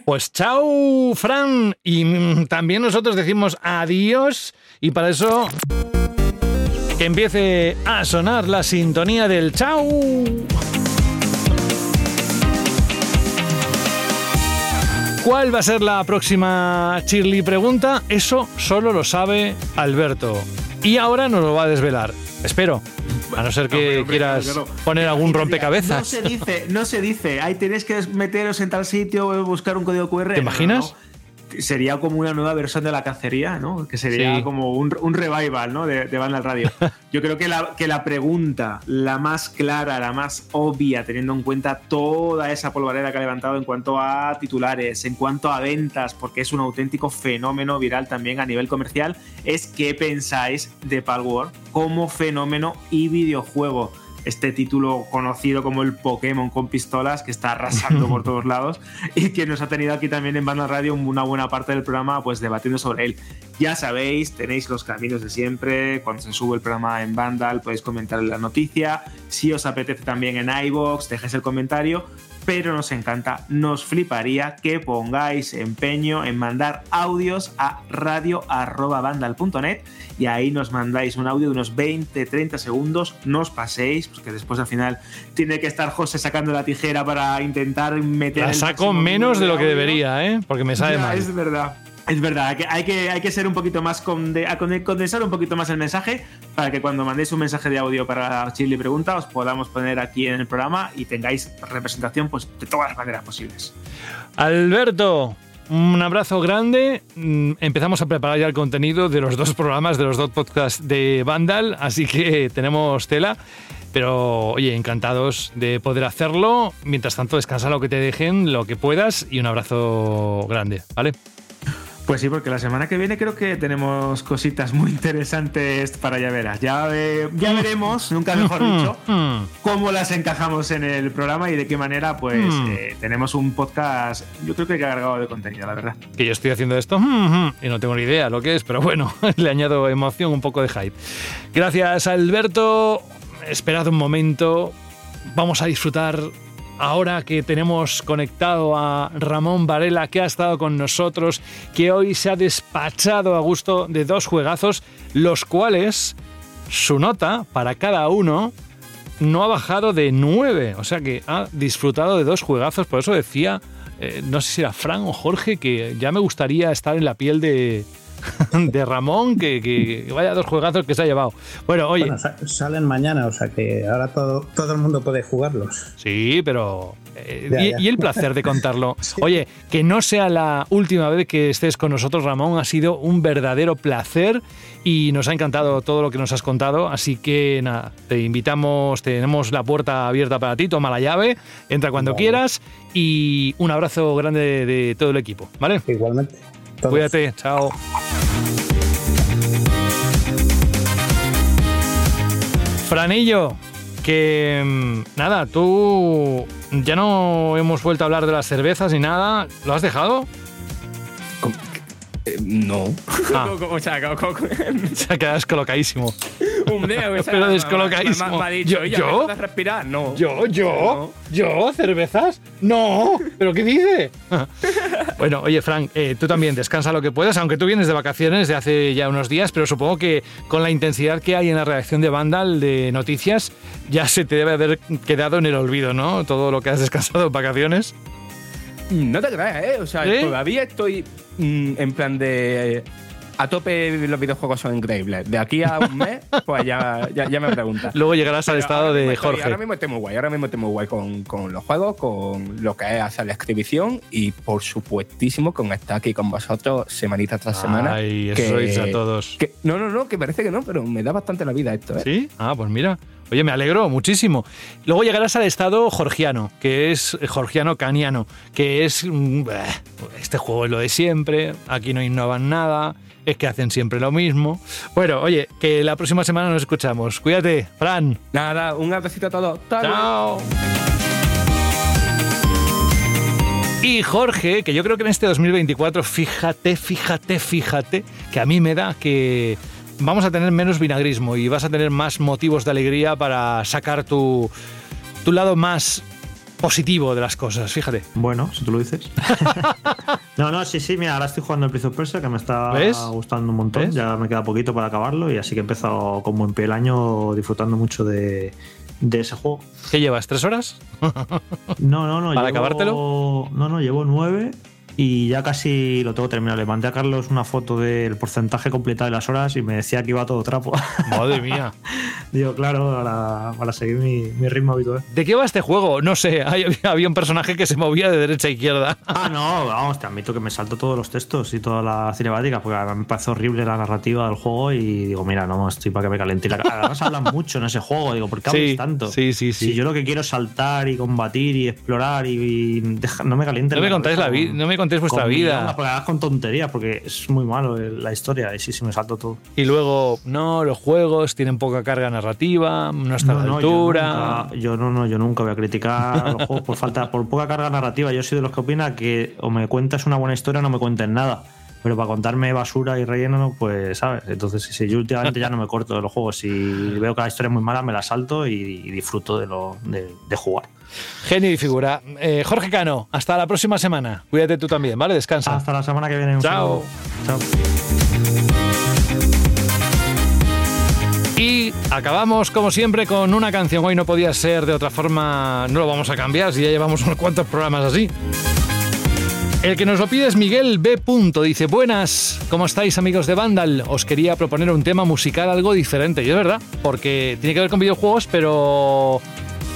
Pues chao, Fran. Y también nosotros decimos adiós. Y para eso que empiece a sonar la sintonía del chao. ¿Cuál va a ser la próxima Shirley pregunta? Eso solo lo sabe Alberto. Y ahora nos lo va a desvelar. Espero. A no ser que quieras poner algún rompecabezas. No se dice, no se dice. Ahí tenéis que meteros en tal sitio, o buscar un código QR. ¿Te imaginas? Sería como una nueva versión de la cacería, ¿no? Que sería como un, revival, ¿no? De, de Banda al Radio. Yo creo que la, que la pregunta, la más clara, la más obvia, teniendo en cuenta toda esa polvareda que ha levantado en cuanto a titulares, en cuanto a ventas, porque es un auténtico fenómeno viral también a nivel comercial, es qué pensáis de Palworld como fenómeno y videojuego este título conocido como el Pokémon con pistolas, que está arrasando por todos lados y que nos ha tenido aquí también en Banda Radio una buena parte del programa pues debatiendo sobre él. Ya sabéis, tenéis los caminos de siempre, cuando se sube el programa en Vandal podéis comentar la noticia, si os apetece también en iBox, dejéis el comentario pero nos encanta, nos fliparía que pongáis empeño en mandar audios a radio.bandal.net y ahí nos mandáis un audio de unos 20-30 segundos, no os paséis, porque después al final tiene que estar José sacando la tijera para intentar meter... La saco menos de, lo que debería, ¿eh? porque me sale mal. Es verdad. Es verdad, hay que, hay que, hay que ser un poquito más conde, condensar un poquito más el mensaje para que cuando mandéis un mensaje de audio para Chile Pregunta os podamos poner aquí en el programa y tengáis representación pues, de todas las maneras posibles. Alberto, un abrazo grande. Mm, empezamos a preparar ya el contenido de los dos programas, de los dos podcasts de Vandal, así que tenemos tela. Pero oye, encantados de poder hacerlo. Mientras tanto, descansa lo que te dejen, lo que puedas y un abrazo grande, ¿vale? Pues sí, porque la semana que viene creo que tenemos cositas muy interesantes para ya verás. Ya, ya veremos, nunca mejor dicho, cómo las encajamos en el programa y de qué manera pues eh, tenemos un podcast, yo creo que cargado de contenido, la verdad. Que yo estoy haciendo esto y no tengo ni idea lo que es, pero bueno, le añado emoción, un poco de hype. Gracias Alberto, esperad un momento, vamos a disfrutar ahora que tenemos conectado a Ramón Varela, que ha estado con nosotros, que hoy se ha despachado a gusto de dos juegazos, los cuales su nota para cada uno no ha bajado de nueve. O sea que ha disfrutado de dos juegazos. Por eso decía, eh, no sé si era Fran o Jorge, que ya me gustaría estar en la piel de, de Ramón, que, vaya dos juegazos que se ha llevado. Bueno, oye. salen mañana, o sea que ahora todo, todo el mundo puede jugarlos. Sí, pero. Eh, y, el placer de contarlo. Oye, que no sea la última vez que estés con nosotros, Ramón, ha sido un verdadero placer y nos ha encantado todo lo que nos has contado. Así que nada, te invitamos, tenemos la puerta abierta para ti, toma la llave, entra cuando quieras y un abrazo grande de todo el equipo, ¿vale? Igualmente. Cuídate, chao. Franillo, que mm, nada, tú ya no hemos vuelto a hablar de las cervezas ni nada. ¿Lo has dejado? Eh, no. Ah. o sea, se ha quedado descolocadísimo. Un dedo, Pero descolocadísimo. Me, ha dicho, ¿Yo? ¿Yo? respirar? No. ¿Yo? ¿Yo? ¿Yo? ¿Cervezas? No. ¿Pero qué dice? bueno, oye, Frank, eh, tú también descansa lo que puedas, aunque tú vienes de vacaciones de hace ya unos días, pero supongo que con la intensidad que hay en la redacción de Vandal de noticias, ya se te debe haber quedado en el olvido, ¿no? Todo lo que has descansado en vacaciones. No te creas, ¿eh? O sea, todavía estoy mm, en plan de. A tope los videojuegos son increíbles. De aquí a un mes, pues ya, ya, me preguntas. Luego llegarás al estado de Jorge. ahora mismo estoy muy guay, ahora mismo estoy muy guay con, los juegos, con lo que es hacer la escribición y por supuestísimo con estar aquí con vosotros semanita tras semana. Ay, eso sois a todos. no, no, no, que parece que no, pero me da bastante la vida esto, ¿eh? ¿Sí? Ah, pues mira. Oye, me alegro muchísimo. Luego llegarás al estado georgiano, que es eh, georgiano-caniano, que es. Mm, este juego es lo de siempre, aquí no innovan nada, es que hacen siempre lo mismo. Bueno, oye, que la próxima semana nos escuchamos. Cuídate, Fran. Nada, un abracito a todos. Chao. Y Jorge, que yo creo que en este 2024, fíjate, fíjate, fíjate, que a mí me da que vamos a tener menos vinagrismo y vas a tener más motivos de alegría para sacar tu, tu lado más positivo de las cosas, fíjate. Bueno, si tú lo dices. no, no, sí, sí, mira, ahora estoy jugando el Prince of Persia, que me está gustando un montón. Ya me queda poquito para acabarlo y así que he empezado con buen pie el año disfrutando mucho de, ese juego. ¿Qué llevas? ¿Tres horas? no, no, no. ¿Para acabártelo? No, no, llevo nueve y ya casi lo tengo terminado. Le mandé a Carlos una foto del porcentaje completado de las horas y me decía que iba todo trapo. Madre mía. Digo, claro, para, seguir mi, ritmo habitual. ¿De qué va este juego? No sé, había un personaje que se movía de derecha a izquierda. Ah, no, vamos, te admito que me salto todos los textos y toda la cinemática, porque a mí me parece horrible la narrativa del juego y digo, mira, no, estoy para que me calente. Además hablan mucho en ese juego, digo, ¿por qué hablas tanto? Sí, sí, sí. Si yo lo que quiero es saltar y combatir y explorar y, no me caliente. No me contáis la vida, no me contéis vuestra vida. con tonterías, porque es muy malo la historia y sí, sí me salto todo. Y luego, no, los juegos tienen poca carga narrativa, no están a la altura. Yo, no, no, yo nunca voy a criticar los juegos por falta, por poca carga narrativa. Yo soy de los que opina que o me cuentas una buena historia o no me cuentes nada. Pero para contarme basura y relleno, pues, ¿sabes? Entonces, si yo últimamente ya no me corto de los juegos. Si veo que la historia es muy mala, me la salto y, disfruto de, lo, de jugar. Genio y figura. Eh, Jorge Cano, hasta la próxima semana. Cuídate tú también, ¿vale? Descansa. Hasta la semana que viene. Chao. Chao. Y acabamos, como siempre, con una canción. Hoy no podía ser de otra forma, no lo vamos a cambiar, si ya llevamos unos cuantos programas así. El que nos lo pide es Miguel B. Dice, buenas, ¿cómo estáis amigos de Vandal? Os quería proponer un tema musical algo diferente. Y es verdad, porque tiene que ver con videojuegos, pero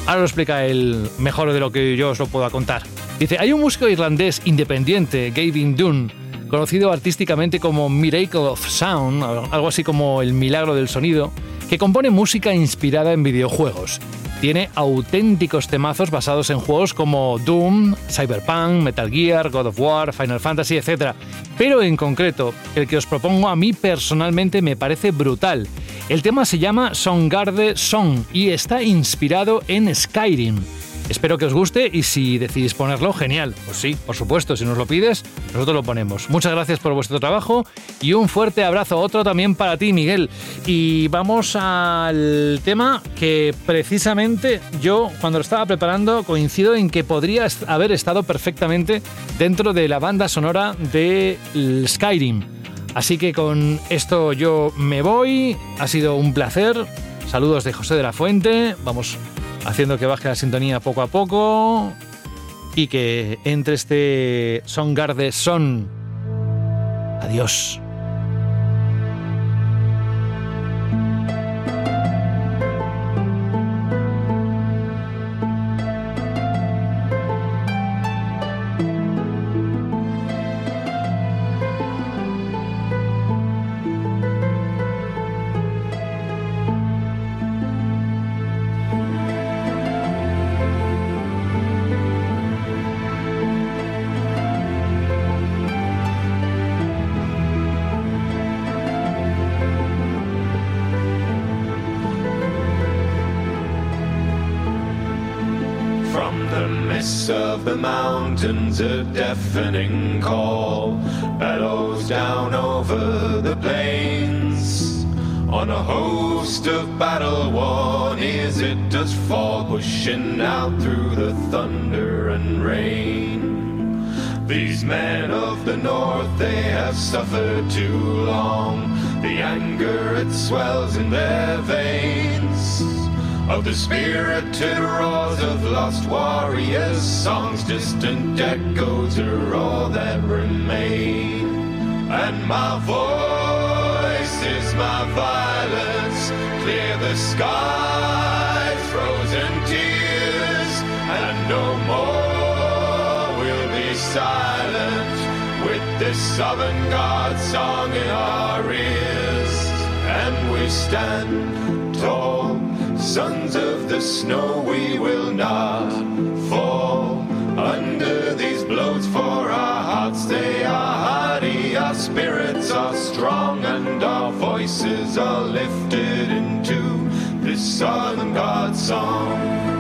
Ahora lo explica él mejor de lo que yo os lo puedo contar. Dice, hay un músico irlandés independiente, Gavin Dunn, conocido artísticamente como Miracle of Sound, algo así como el milagro del sonido, que compone música inspirada en videojuegos. Tiene auténticos temazos basados en juegos como Doom, Cyberpunk, Metal Gear, God of War, Final Fantasy, etc. Pero en concreto, el que os propongo a mí personalmente me parece brutal el tema se llama Songarde Song y está inspirado en Skyrim. Espero que os guste y si decidís ponerlo, genial. Pues sí, por supuesto, si nos lo pides, nosotros lo ponemos. Muchas gracias por vuestro trabajo y un fuerte abrazo, otro también para ti, Miguel. Y vamos al tema que precisamente yo, cuando lo estaba preparando, coincido en que podría haber estado perfectamente dentro de la banda sonora de Skyrim. Así que con esto yo me voy. Ha sido un placer. Saludos de José de la Fuente. Vamos haciendo que baje la sintonía poco a poco. Y que entre este Songarde Son. Adiós. Mountains a deafening call bellows down over the plains. On a host of battle worn ears it does fall, pushing out through the thunder and rain. These men of the north, they have suffered too long. The anger, it swells in their veins of the spirited roars of lost warriors, songs, distant echoes are all that remain. And my voice is my violence, clear the skies, frozen tears, and no more will be silent with this southern God song in our ears. And we stand tall Sons of the snow, we will not fall under these blows, for our hearts they are hardy, our spirits are strong, and our voices are lifted into this Southern God song.